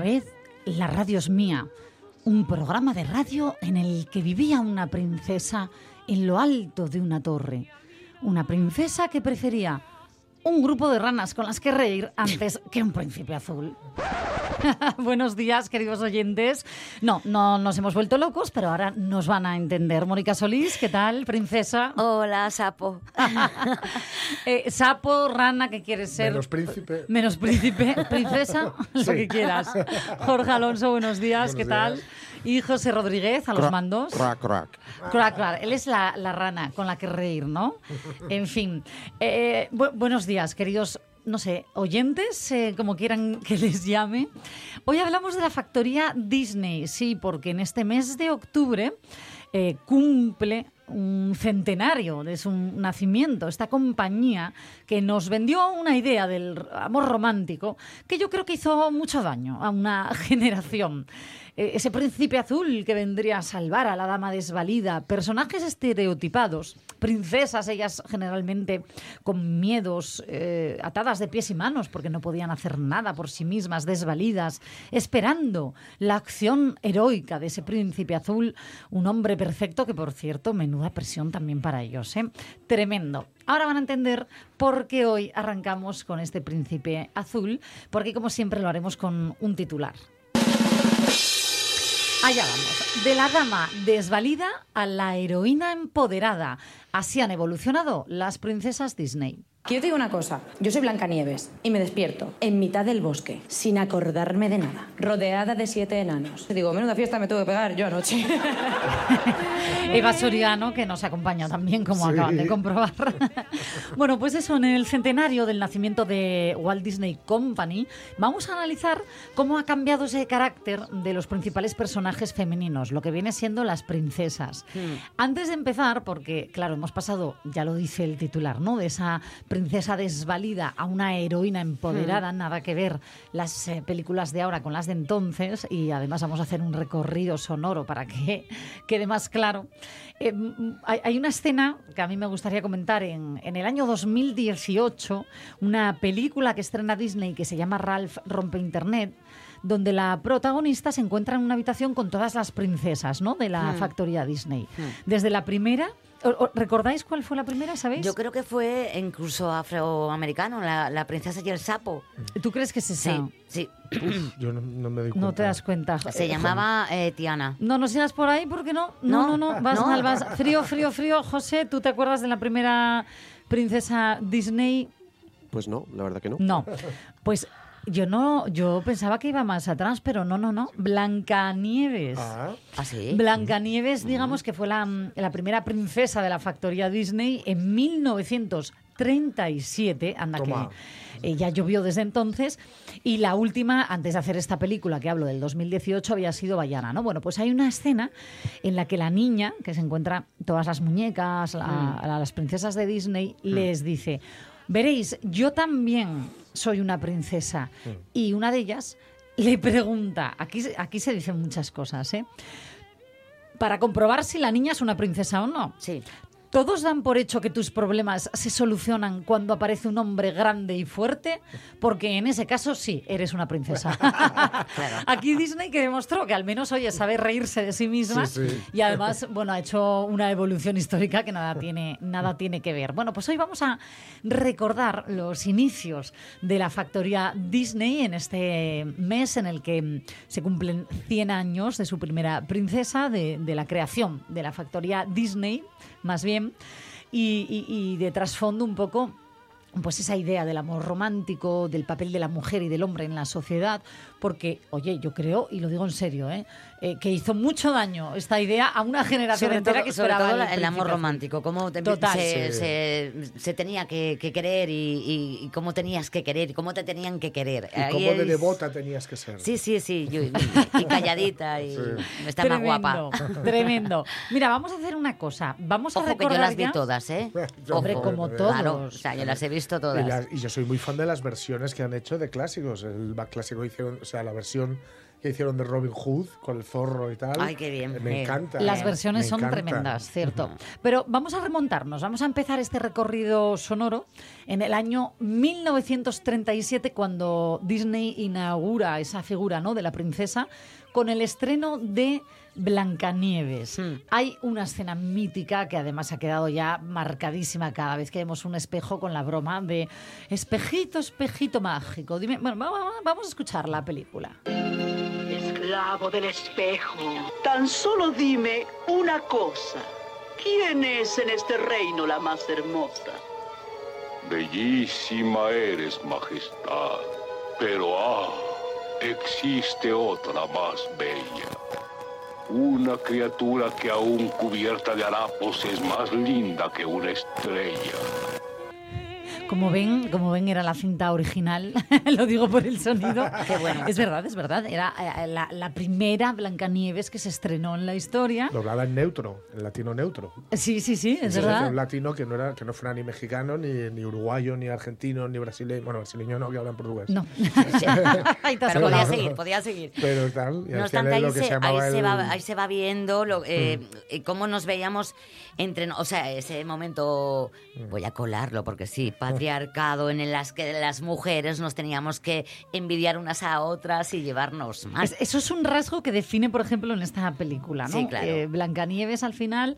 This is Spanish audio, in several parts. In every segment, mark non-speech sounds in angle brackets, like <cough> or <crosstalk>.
Vez La radio es mía, un programa de radio en el que vivía una princesa en lo alto de una torre. Una princesa que prefería un grupo de ranas con las que reír antes que un príncipe azul. <laughs> Buenos días, queridos oyentes. No, no nos hemos vuelto locos, pero ahora nos van a entender. Mónica Solís, ¿qué tal, princesa? Hola, sapo. <laughs> <laughs> Eh, sapo, rana, ¿qué quieres ser? Menos príncipe. Menos príncipe, princesa, lo que quieras. Jorge Alonso, buenos días, Buenos ¿qué tal? Y José Rodríguez, a los Crack, mandos. Crack, crack. Claro, claro, él es la, la rana con la que reír, ¿no? <laughs> En fin, eh, bu- buenos días, queridos, no sé, oyentes, eh, como quieran que les llame. Hoy hablamos de la factoría Disney, sí, porque en este mes de octubre eh, cumple un centenario de su nacimiento, esta compañía que nos vendió una idea del amor romántico que yo creo que hizo mucho daño a una <laughs> generación. Eh, ese príncipe azul que vendría a salvar a la dama desvalida, personajes estereotipados, princesas, ellas generalmente con miedos, eh, atadas de pies y manos porque no podían hacer nada por sí mismas, desvalidas, esperando la acción heroica de ese príncipe azul, un hombre perfecto que, por cierto, menuda presión también para ellos. ¿eh? Tremendo. Ahora van a entender por qué hoy arrancamos con este príncipe azul, porque como siempre lo haremos con un titular. Allá vamos. De la dama desvalida a la heroína empoderada. Así han evolucionado las princesas Disney. Que yo te digo una cosa, yo soy Blancanieves y me despierto en mitad del bosque, sin acordarme de nada, rodeada de siete enanos. Y digo, menuda fiesta me tuve que pegar yo anoche. <laughs> Eva Soriano, que nos acompaña también, como Sí. acaban de comprobar. <laughs> bueno, pues eso, en el centenario del nacimiento de Walt Disney Company, vamos a analizar cómo ha cambiado ese carácter de los principales personajes femeninos, lo que viene siendo las princesas. Antes de empezar, porque claro, hemos pasado, ya lo dice el titular, ¿no? De esa princesa desvalida a una heroína empoderada, nada que ver las eh, películas de ahora con las de entonces, y además vamos a hacer un recorrido sonoro para que <laughs> quede más claro. Eh, hay, hay una escena que a mí me gustaría comentar en, en el año 2018, una película que estrena Disney que se llama Ralph Rompe Internet, donde la protagonista se encuentra en una habitación con todas las princesas ¿no? de la factoría Disney. Desde la primera... ¿o- o- ¿Recordáis cuál fue la primera, sabéis? Yo creo que fue incluso afroamericano, la, la princesa y el sapo. ¿Tú crees que es esa? Sí, sí. Yo no, no me doy cuenta. No te das cuenta. Se llamaba eh, Tiana. No nos sigas por ahí porque no. No, no, No, no. Vas no. mal, vas. Frío, frío, frío. José, ¿tú te acuerdas de la primera princesa Disney? Pues no, la verdad que no. No. Pues yo no, yo pensaba que iba más atrás, pero no, no, no. Blancanieves. Ah, ¿Ah, sí? Blancanieves, digamos que fue la, la primera princesa de la factoría Disney en 1937. Anda Toma. que eh, ya llovió desde entonces. Y la última, antes de hacer esta película que hablo del 2018, había sido Bayana, ¿no? Bueno, pues hay una escena en la que la niña, que se encuentra todas las muñecas, la- a las princesas de Disney, les dice. Veréis, yo también soy una princesa. Y una de ellas le pregunta, aquí, aquí se dicen muchas cosas, ¿eh? Para comprobar si la niña es una princesa o no. Sí. ¿Todos dan por hecho que tus problemas se solucionan cuando aparece un hombre grande y fuerte? Porque en ese caso sí, eres una princesa. <laughs> Aquí Disney que demostró que al menos, oye, sabe reírse de sí misma Sí, sí. y además, bueno, ha hecho una evolución histórica que nada tiene, nada tiene que ver. Bueno, pues hoy vamos a recordar los inicios de la factoría Disney en este mes en el que se cumplen 100 años de su primera princesa, de, de la creación de la factoría Disney, más bien, y, y- de trasfondo un poco pues esa idea del amor romántico, del papel de la mujer y del hombre en la sociedad, porque, oye, yo creo, y lo digo en serio, ¿eh? Eh, que hizo mucho daño esta idea a una generación Sobre entera todo, que sobre esperaba todo el el, amor romántico, cómo te- Total. se, Sí. se- se tenía que, que querer y, y- y cómo tenías que querer y cómo te tenían que querer. Y Ahí cómo de devota tenías que ser. Sí, sí, sí, yo- y, <laughs> y calladita y está más guapa. Tremendo, Tremendo. Mira, vamos a hacer una cosa. Vamos a Ojo que yo recordar las vi ya- todas, ¿eh? Yo, Hombre, como todos. Claro, o sea, yo las he visto Y, todas. las- y yo soy muy fan de las versiones que han hecho de clásicos. El back clásico hicieron, sea, la versión que hicieron de Robin Hood con el zorro y tal. Ay, qué bien. Eh, Me Eh, encanta. Las Eh, versiones me son encanta. tremendas, cierto. Pero vamos a remontarnos, vamos a empezar este recorrido sonoro en el año 1937, cuando Disney inaugura esa figura ¿no? de la princesa con el estreno de Blancanieves. Hmm. Hay una escena mítica que además ha quedado ya marcadísima cada vez que vemos un espejo con la broma de espejito, espejito mágico. Dime, bueno, va- va- vamos a escuchar la película. Esclavo del espejo, tan solo dime una cosa. ¿Quién es en este reino la más hermosa? Bellísima eres, majestad, pero ah, existe otra más bella. Una criatura que aún cubierta de harapos es más linda que una estrella. Como ven, como ven, era la cinta original. <laughs> Lo digo por el sonido. <laughs> Qué bueno. Es verdad, es verdad. Era eh, la, la primera Blancanieves que se estrenó en la historia. Doblada en neutro, en latino neutro. Sí, sí, sí, es Sí, verdad. Un latino que no, era, que no fuera ni mexicano, ni, ni uruguayo, ni argentino, ni brasileño. Bueno, brasileño no, que hablan portugués. No. <laughs> Pero podía seguir, podía seguir. Pero tal, y No obstante, ahí lo que se, se ahí, se el- va, ahí se va viendo lo, eh, eh, cómo nos veíamos entre... O sea, ese momento, voy a colarlo porque sí, patriarcado en el las que las mujeres nos teníamos que envidiar unas a otras y llevarnos mal. Es- eso es un rasgo que define, por ejemplo, en esta película, ¿no? Sí, claro. Eh, Blancanieves al final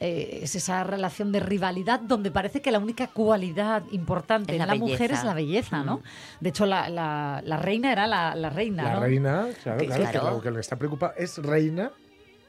eh, es esa relación de rivalidad donde parece que la única cualidad importante en la la, mujer es la belleza, ¿no? Mm. De hecho, la, la- la reina era la, la reina, La ¿no? reina, claro, Que- claro, que claro. lo que le está preocupada es reina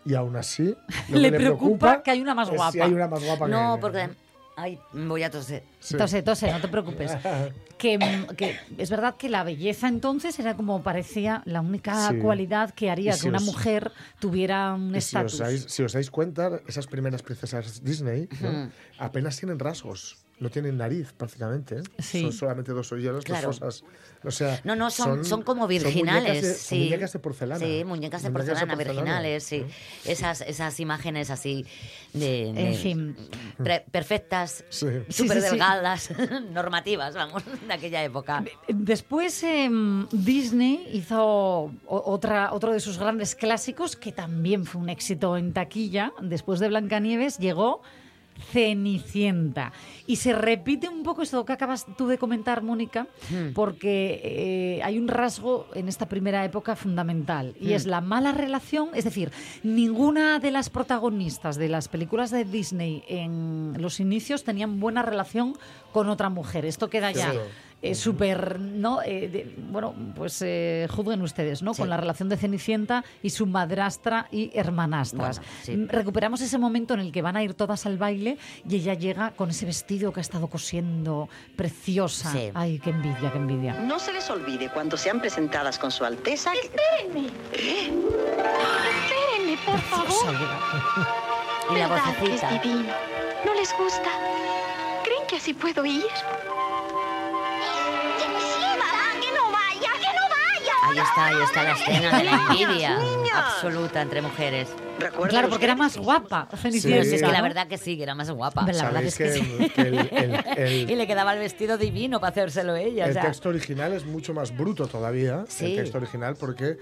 y aún así lo <laughs> Le que preocupa que hay una más guapa. Si hay una más guapa No, que- porque... Ay, voy a toser. Sí. Tose, tose, no te preocupes. <laughs> Que, mm, que es verdad que la belleza entonces era como parecía la única Sí. cualidad que haría que si una os- mujer tuviera un si estatus. dais, si os dais cuenta, esas primeras princesas Disney ¿no? apenas tienen rasgos. No tienen nariz, prácticamente. ¿eh? Sí. Son solamente dos hoyuelos, Claro. dos fosas. O sea, No, no, son, son, como muñecas virginales. de- son sí. muñecas de porcelana. Sí, muñecas de Muñecas porcelana, virginales, sí. ¿no? Esas, esas imágenes así de, de- En fin. pre- perfectas, súper sí, sí. delgadas, <laughs> normativas, vamos, de aquella época. Después em, Disney hizo otra, otro de sus grandes clásicos que también fue un éxito en taquilla. Después de Blancanieves llegó Cenicienta. Y se repite un poco esto que acabas tú de comentar, Mónica, porque eh, hay un rasgo en esta primera época fundamental y es la mala relación, es decir, ninguna de las protagonistas de las películas de Disney en los inicios tenían buena relación con otra mujer. Esto queda ya Claro. Eh, súper, ¿no? Eh, de- bueno, pues eh, juzguen ustedes, ¿no? Sí. Con la relación de Cenicienta y su madrastra y hermanastras. Bueno, sí. Mm, Recuperamos ese momento en el que van a ir todas al baile y ella llega con ese vestido que ha estado cosiendo, preciosa. Sí. Ay, qué envidia, qué envidia. No se les olvide cuando sean presentadas con su alteza. que- Espérenme. Espérenme, por favor. Y la ¿Verdad que vocecita. Es divino. ¿No les gusta? ¿Creen que así puedo ir? Ahí está, ahí está la escena de la envidia absoluta entre mujeres. Claro, porque era más guapa. Pero si es que la verdad que sí, que era más guapa. La verdad es que que, que el, el- el- <laughs> Y le quedaba el vestido divino para hacérselo ella. o el sea. texto original es mucho más bruto todavía, Sí. el texto original, porque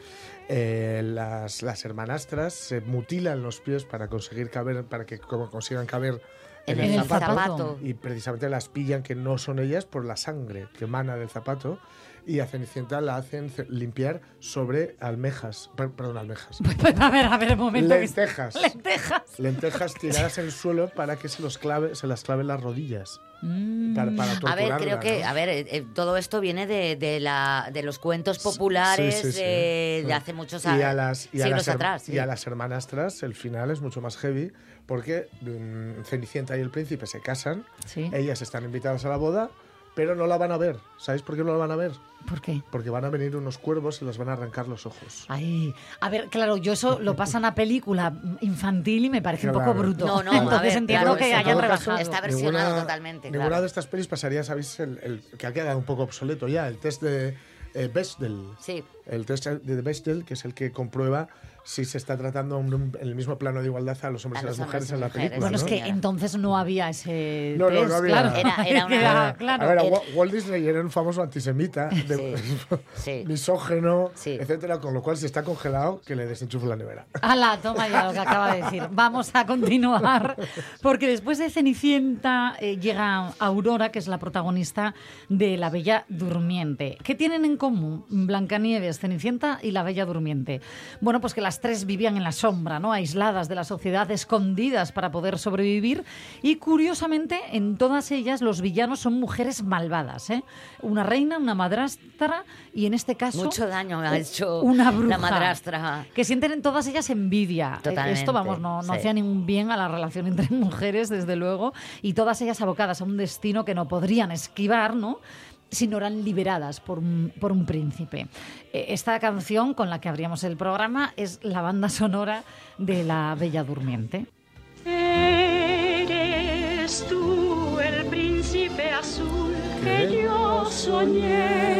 eh, las, las hermanastras se mutilan los pies para conseguir caber, para que como consigan caber en En el, el zapato. zapato. y precisamente las pillan que no son ellas por la sangre que emana del zapato y a Cenicienta la hacen ce- limpiar sobre almejas, per- perdón, almejas, <laughs> a ver, a ver, un momento. lentejas, Lentejas. lentejas tiradas en el suelo para que se los clave, se las claven las rodillas, Mm. para, para A ver, creo que, ¿no? a ver, eh, eh, todo esto viene de, de la, de los cuentos populares Sí, sí, sí. de, de hace muchos y años, a las y a siglos las, atrás. y sí. a las hermanastras el final es mucho más heavy porque mm, Cenicienta y el príncipe se casan Sí. ellas están invitadas a la boda pero no la van a ver. ¿Sabéis por qué no la van a ver? ¿Por qué? Porque van a venir unos cuervos y les van a arrancar los ojos. Ay, a ver, claro, yo eso lo pasan a película infantil y me parece un poco Claro. bruto. No, no, a Entonces ver, entiendo claro, que en hayan rebajado. está versionado totalmente, Ninguna claro. de estas pelis pasaría, ¿sabéis? El, el- que ha quedado un poco obsoleto ya, el test de eh, Bechdel. Sí. El test de Bechdel, que es el que comprueba si se está tratando en, el mismo plano de igualdad a los hombres A y los las mujeres en la película. Bueno, es que entonces no había ese No, no, test, no había. claro. Era- era una- <laughs> <laughs> claro. A ver, a Wa- Walt Disney era un famoso antisemita, de- Sí, sí. <laughs> misógeno, Sí. etcétera, con lo cual si está congelado, que le desenchufe la nevera. Ala, toma ya lo que acaba de decir. Vamos a continuar, porque después de Cenicienta eh, llega Aurora, que es la protagonista de La Bella Durmiente. ¿Qué tienen en común Blancanieves, Cenicienta y La Bella Durmiente? Bueno, pues que las tres vivían en la sombra, ¿no? Aisladas de la sociedad, escondidas para poder sobrevivir. Y curiosamente, en todas ellas los villanos son mujeres malvadas, ¿eh? Una reina, una madrastra y en este caso... Mucho daño ha hecho una la bruja madrastra. que sienten en todas ellas envidia. Eh, Totalmente, Esto, vamos, no, no sí. hacía ningún bien a la relación entre <laughs> mujeres, desde luego, y todas ellas abocadas a un destino que no podrían esquivar, ¿no? Si no eran liberadas por un, por un príncipe. Eh, Esta canción con la que abríamos el programa es la banda sonora de La Bella Durmiente. Eres tú el príncipe azul que yo soñé.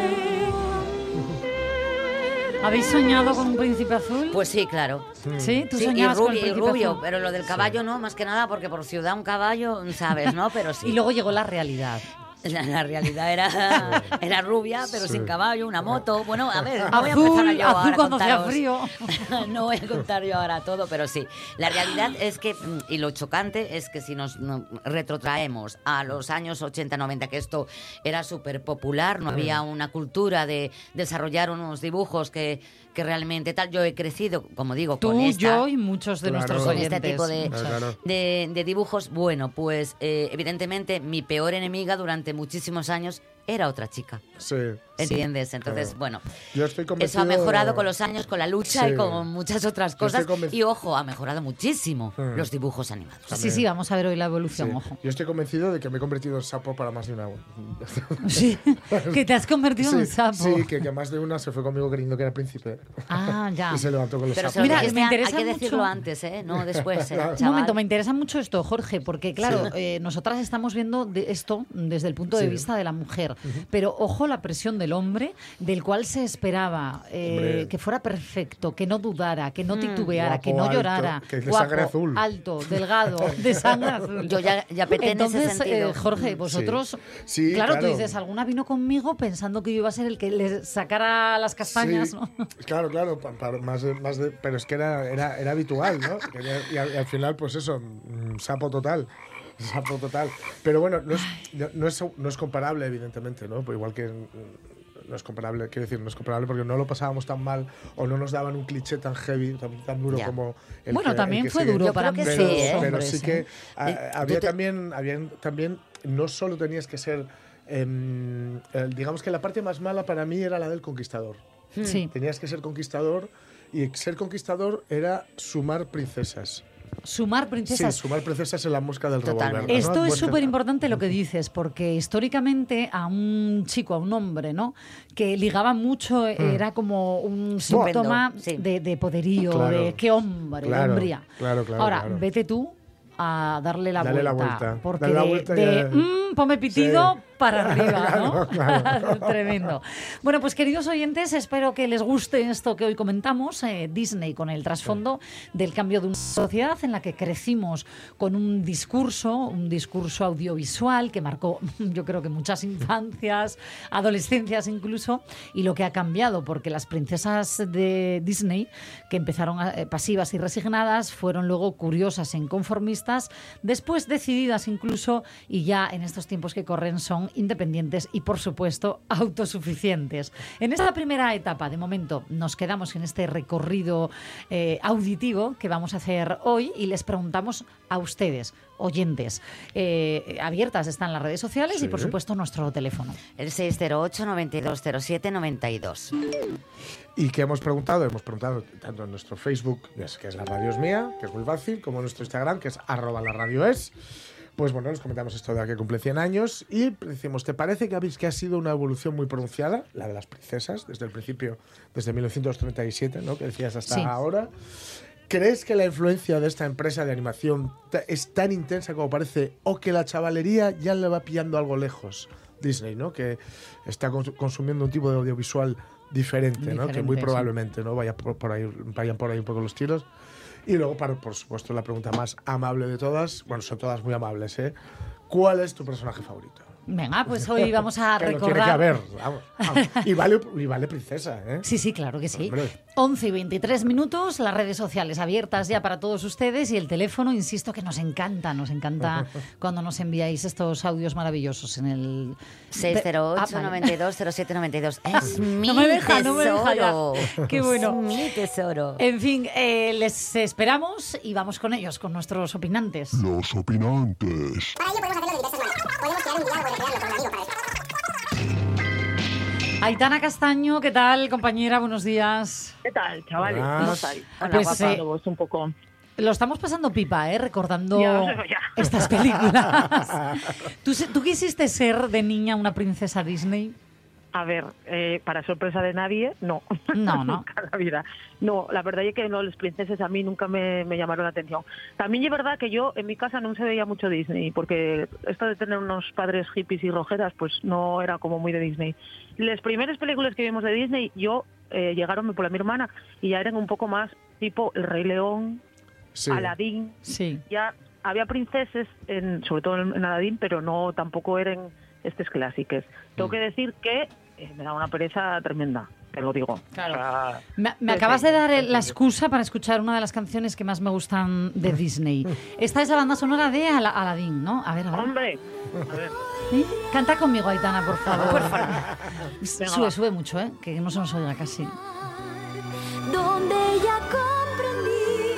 ¿Habéis soñado con un príncipe azul? Pues sí, claro. sí, tú Sí, y soñabas con el rubio, y príncipe rubio, azul? pero lo del caballo no, más que nada porque por ciudad un caballo, sabes, ¿no? Pero <laughs> sí. Y luego llegó la realidad. La, la realidad era, <laughs> era rubia, pero sin caballo, una moto. Bueno, a ver, no voy a empezar yo ahora a contaros- frío. <laughs> no voy a contar yo ahora todo, pero sí. La realidad es que, mm, y lo chocante es que si nos no, retrotraemos a los años 80-90, que esto era súper popular, no había una cultura de desarrollar unos dibujos que, que realmente tal. Yo he crecido, como digo, Tú, con esta yo y muchos de Claro. nuestros con oyentes. este tipo de, Claro, claro. de, de dibujos. Bueno, pues eh, evidentemente mi peor enemiga durante muchísimos años era otra chica. Sí. ¿Entiendes? Entonces, Claro. bueno, Yo estoy eso ha mejorado con los años, con la lucha Sí. y con muchas otras cosas. Y ojo, ha mejorado muchísimo Mm. los dibujos animados. Sí, sí, vamos a ver hoy la evolución, Sí. ojo. Yo estoy convencido de que me he convertido en sapo para más de una. <laughs> Sí, <laughs> que te has convertido en sapo. Sí, que, que más de una se fue conmigo creyendo que era príncipe. Ah, ya. <laughs> Y se levantó con los Pero sapos. Mira, me hay interesa que decirlo mucho- antes, ¿eh? No después, ¿eh, Un momento, me interesa mucho esto, Jorge, porque claro, eh, nosotras estamos viendo de esto desde el punto de Sí. vista de la mujer, pero ojo la presión del hombre, del cual se esperaba eh, que fuera perfecto, que no dudara, que no titubeara, Guapo, que no alto, llorara, que es de guapo, sangre azul. alto, delgado, <laughs> de sangre azul. Yo ya- ya peté en ese Entonces, sentido. eh, Jorge, vosotros, Sí, claro, tú claro. dices, alguna vino conmigo pensando que yo iba a ser el que le sacara las castañas, Sí, ¿no? <laughs> Claro, claro, pa- pa- más de- más de- pero es que era, era, era habitual, ¿no? Quería- Y al, y al final, pues eso, mm, sapo total. Sapo total. Pero bueno, no es, no- es, no es comparable, evidentemente, ¿no? Pues igual que mm, no es comparable, quiero decir, no es comparable porque no lo pasábamos tan mal o no nos daban un cliché tan heavy, tan, tan duro Ya. como el Bueno, que- también el que fue sigue. duro Yo para que pero, sí, ¿eh? pero sí que ¿eh? a- Eh, tú había te- también, habían también, no solo tenías que ser, em, digamos que la parte más mala para mí era la del conquistador. Sí. Tenías que ser conquistador y ser conquistador era sumar princesas. Sumar princesas. Sí, sumar princesas en la mosca del revólver. ¿no? Esto es súper importante lo que dices, porque históricamente a un chico, a un hombre, ¿no? Que ligaba mucho, Hmm. era como un síntoma sí. de, de poderío, Claro. de qué hombre, de Claro, hombría. claro, claro, Ahora, claro. vete tú a darle la Dale vuelta. la vuelta. Porque Dale la de, vuelta de, ya- "Mm, ponme pitido Sí. Para <laughs> arriba, ¿no? <laughs> Claro, Tremendo. Bueno, pues queridos oyentes, espero que les guste esto que hoy comentamos, eh, Disney con el trasfondo del cambio de una sociedad en la que crecimos con un discurso, un discurso audiovisual que marcó <laughs> yo creo que muchas infancias, adolescencias incluso, y lo que ha cambiado, porque las princesas de Disney, que empezaron eh, pasivas y resignadas, fueron luego curiosas e inconformistas, después decididas incluso, y ya en estos tiempos que corren son independientes y, por supuesto, autosuficientes. En esta primera etapa, de momento, nos quedamos en este recorrido eh, auditivo que vamos a hacer hoy y les preguntamos a ustedes, oyentes, eh, abiertas están las redes sociales y, por supuesto, nuestro teléfono. El 608-9207-92. ¿Y qué hemos preguntado? Hemos preguntado tanto en nuestro Facebook, que es, que es la radio es mía, que es muy fácil, como en nuestro Instagram, que es arroba la radio es. Pues bueno, les comentamos esto de que cumple 100 años y decimos, ¿te parece que habéis que ha sido una evolución muy pronunciada, la de las princesas, desde el principio, desde 1937, ¿no? que decías hasta Sí. ahora? ¿Crees que la influencia de esta empresa de animación es tan intensa como parece o que la chavalería ya le va pillando algo lejos? Disney, ¿no? Que está cons- consumiendo un tipo de audiovisual diferente, ¿no? Que muy Diferente, probablemente no vaya por, por ahí, vayan por ahí un poco los tiros. Y luego, para, por supuesto, la pregunta más amable de todas, bueno, son todas muy amables, ¿eh? ¿Cuál es tu personaje favorito? Venga, pues <laughs> hoy vamos a Que lo recordar. tiene que haber, vamos. vamos. <laughs> Y, vale, y vale princesa, ¿eh? Sí, sí, claro que sí. Hombre. 11 y 23 minutos, las redes sociales abiertas ya para todos ustedes y el teléfono, insisto que nos encanta, nos encanta <laughs> cuando nos enviáis estos audios maravillosos en el... 608 Ah, vale. 92 07 92. Es mi No me deja, no tesoro. me deja ya. Qué bueno. Es mi tesoro. En fin, eh, les esperamos y vamos con ellos, con nuestros opinantes. Los opinantes. Para ello podemos hacerlo de Aitana Castaño, ¿qué tal, compañera? Buenos días. ¿Qué tal, chavales? ¿Cómo estáis? Pues, eh, vos un poco. Lo estamos pasando pipa, ¿eh? Recordando Ya, ya. estas películas. <laughs> ¿Tú, se- ¿Tú quisiste ser de niña una princesa Disney? A ver, eh, para sorpresa de nadie, no. No, <laughs> no. Nunca en la vida. No, la verdad es que no, las princesas a mí nunca me, me llamaron la atención. También es verdad que yo en mi casa no se veía mucho Disney, porque esto de tener unos padres hippies y rojeras, pues no era como muy de Disney. Las primeras películas que vimos de Disney, yo eh, llegaron por la mi hermana y ya eran un poco más tipo El Rey León, Sí. Aladín, Sí. ya había princesas, en, sobre todo en Aladdin, pero no tampoco eran estos clásicos. Tengo Mm. que decir que eh, me da una pereza tremenda, te lo digo. Claro. Me, me Sí, acabas sí, de dar la sí. excusa para escuchar una de las canciones que más me gustan de <laughs> Disney. Esta es la banda sonora de Ala- Aladdin, ¿no? A ver, a ver. hombre, a ver. Canta conmigo, Aitana, por favor. Por favor. <laughs> Venga, Sube, va. sube mucho, ¿eh? Que no se nos oiga casi. Donde ya comprendí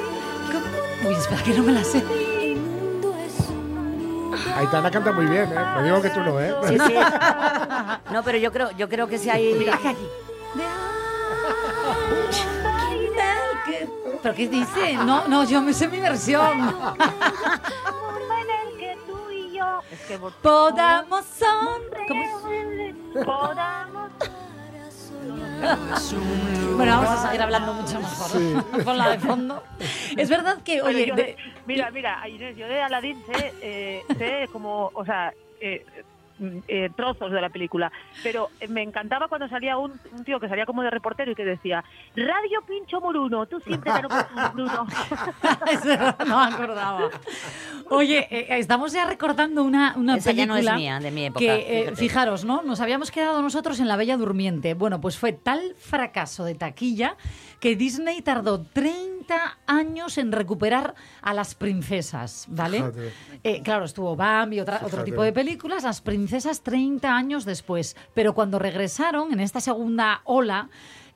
Uy, espera, que no me la sé. Aitana canta muy bien, ¿eh? No digo que tú no, ¿eh? Sí, sí. <laughs> No, pero yo creo, yo creo que si hay. ¿Pero qué dice? No, no, yo me sé mi versión. mundo en el que tú y yo es que Podamos sonreír. podamos <laughs> Bueno, vamos a seguir hablando mucho mejor. Sí. <laughs> Ponla de fondo. Es verdad que, Bueno, oye, yo de- de- mira, mira, Inés, yo de Aladdin sé, eh, sé como, o sea, eh, eh, trozos de la película, pero eh, me encantaba cuando salía un, un tío que salía como de reportero y que decía, Radio Pincho Moruno, tú siempre te verdad, <laughs> no me acordaba. Oye, eh, estamos ya recordando una, una Esa ya no película es mía, de mi época, Que, eh, fijaros, ¿no? Nos habíamos quedado nosotros en La Bella Durmiente. Bueno, pues fue tal fracaso de taquilla que Disney tardó 30 años en recuperar a las princesas, ¿vale? Eh, claro, estuvo Bambi, otra- otro tipo de películas, las princesas 30 años después. Pero cuando regresaron en esta segunda ola,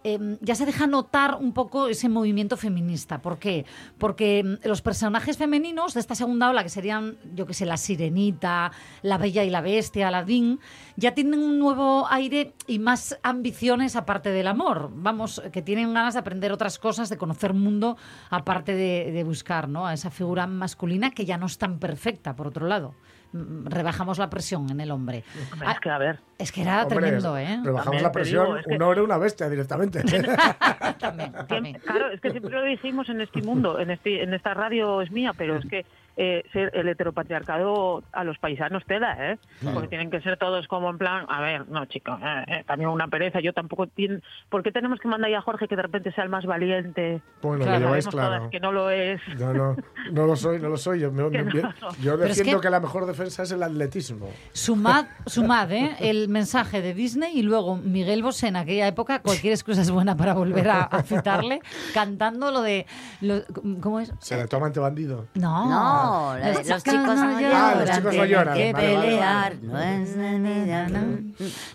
eh, ya se deja notar un poco ese movimiento feminista. ¿Por qué? Porque mm, los personajes femeninos de esta segunda ola, que serían, yo que sé, la sirenita, la bella y la bestia, Aladdin, ya tienen un nuevo aire y más ambiciones aparte del amor. Vamos, que tienen ganas de aprender otras cosas, de conocer mundo, aparte de, de buscar ¿no? a esa figura masculina que ya no es tan perfecta, por otro lado. Mm, Rebajamos la presión en el hombre. Ah, es que, a ver, es que era Hombre, tremendo, ¿eh? Rebajamos También la te presión. digo, es que- Un hombre, una bestia directamente. <laughs> también. claro, es que siempre lo dijimos en este mundo, en este, en esta radio es mía, pero es que eh, ser el heteropatriarcado a los paisanos tela, ¿eh? Porque tienen que ser todos como en plan, a ver, no chicos, eh, eh, también una pereza, yo tampoco tiene, ¿por qué tenemos que mandar ahí a Jorge que de repente sea el más valiente? Bueno, Claro. lo lleváis Sabemos todas claro. que no lo es. No, no, no lo soy, no lo soy. Yo, me- <laughs> me- no. yo Pero es defiendo que- que... la mejor defensa es el atletismo. Sumad, sumad ¿eh? el mensaje de Disney y luego Miguel Bosé en aquella época, cualquier excusa es buena para volver a, a citarle, cantando lo de... lo- ¿Cómo es? Se le toma ante bandido. No, No, de los chicos no lloran. Ah, los chicos no tienen lloran. que Vale, pelear. vale. No es no,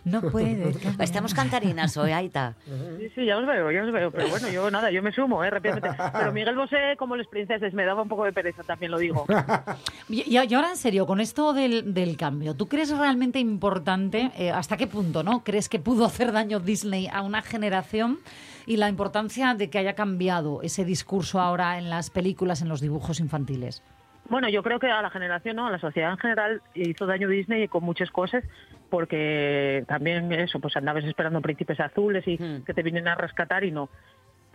no puede. Estamos cantarinas hoy, Aita. Sí, sí, ya os veo, ya os veo, pero bueno, yo nada, yo me sumo, ¿eh? Rápidamente. Pero Miguel Bosé, como los princeses, me daba un poco de pereza, también lo digo. Y ahora en serio, con esto del, del cambio, ¿tú crees realmente importante, eh, hasta qué punto, no? ¿Crees que pudo hacer daño Disney a una generación y la importancia de que haya cambiado ese discurso ahora en las películas, en los dibujos infantiles? Bueno, yo creo que a la generación, ¿no? A la sociedad en general hizo daño Disney con muchas cosas porque también eso, pues andabas esperando príncipes azules y Hmm. que te vienen a rescatar y no.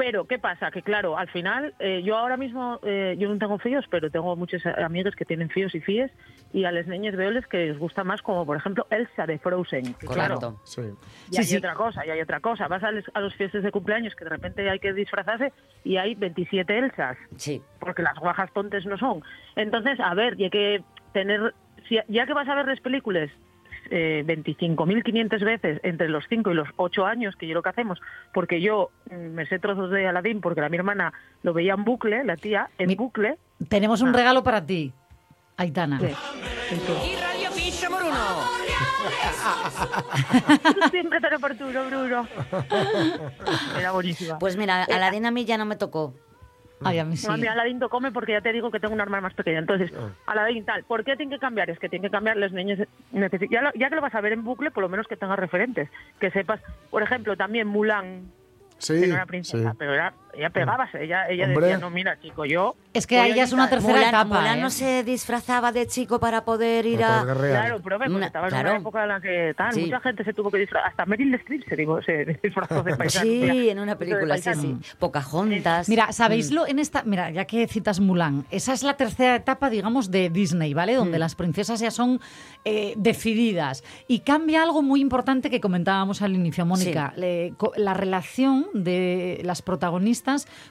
Pero, ¿qué pasa? Que claro, al final, eh, yo ahora mismo, eh, yo no tengo fíos, pero tengo muchos amigos que tienen fíos y fíes, y a las niñas veoles que les gusta más, como por ejemplo Elsa de Frozen. que Claro. Sí. y hay otra cosa, y hay otra cosa. Vas a, les- a los fiestas de cumpleaños que de repente hay que disfrazarse y hay 27 Elsas. Sí. Porque las guajas tontes no son. Entonces, a ver, y hay que tener. si- ya que vas a ver las películas eh, 25.500 veces entre los 5 y los 8 años, que yo lo que hacemos, porque yo mm, me sé trozos de Aladdin, porque la mi hermana lo veía en bucle, la tía, en bucle. Tenemos un regalo para ti, Aitana. Sí. Uno. <laughs> Siempre tan oportuno, Bruno. <laughs> Era buenísima. Pues mira, Aladín a mí ya no me tocó. Ay, a mí sí. No, a mí Aladín come porque ya te digo que tengo un arma más pequeña. Entonces, Aladín tal. ¿Por qué tiene que cambiar? Es que tiene que cambiar las niñas. necesi- Ya, lo- ya que lo vas a ver en bucle, por lo menos que tengas referentes. Que sepas, por ejemplo, también Mulan, Sí, que no era princesa, sí. pero era, ella pegaba, ella, ella Hombre. decía, no, mira, chico, yo... Es que voy ahí a ya es una quitar". tercera Mulan, etapa. Mulan ¿eh? no se disfrazaba de chico para poder ir a... Claro, pero porque Una- estaba en claro. una época en la que tal, Sí. mucha gente se tuvo que disfrazar, hasta Meryl Streep se, digo, se <laughs> disfrazó de paisano. Sí, Mira, en una película, sí, sí. Pocahontas. Mira, ¿sabéislo? En esta, mira, ya que citas Mulan, esa es la tercera etapa, digamos, de Disney, ¿vale? Donde Mm. las princesas ya son eh, decididas. Y cambia algo muy importante que comentábamos al inicio, Mónica, le- co- la relación de las protagonistas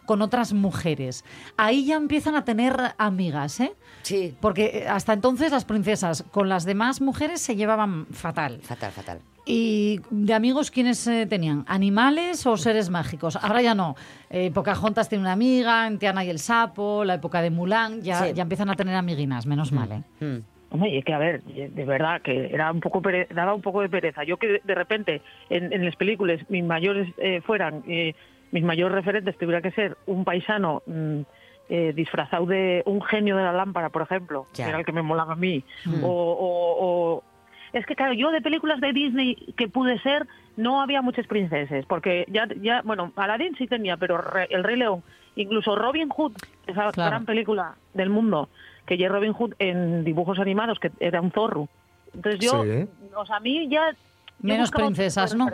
con otras mujeres. Ahí ya empiezan a tener amigas, ¿eh? Sí. Porque eh, hasta entonces las princesas con las demás mujeres se llevaban fatal. Fatal, fatal. ¿Y de amigos quiénes eh, tenían? ¿Animales o seres mágicos? Ahora ya no. Eh, Pocahontas tiene una amiga, en Tiana y el sapo, la época de Mulan, ya, Sí. ya empiezan a tener amiguinas, menos mal. ¿eh? Mm. Hombre, y es que a ver, de verdad que era un poco pere- daba un poco de pereza. Yo que de repente en, en las películas mis mayores eh, fueran, eh, mis mayores referentes tuviera que ser un paisano mm, eh, disfrazado de un genio de la lámpara, por ejemplo, Ya. que era el que me molaba a mí, Mm. o, o- o- es que claro, yo de películas de Disney que pude ser no había muchas princesas, porque ya, ya bueno, Aladdin sí tenía, pero Re- el Rey León, incluso Robin Hood, esa Claro. gran película del mundo, que ya Robin Hood en dibujos animados, que era un zorro. Entonces yo, Sí, ¿eh? o sea, a mí ya... Menos princesas, ¿no?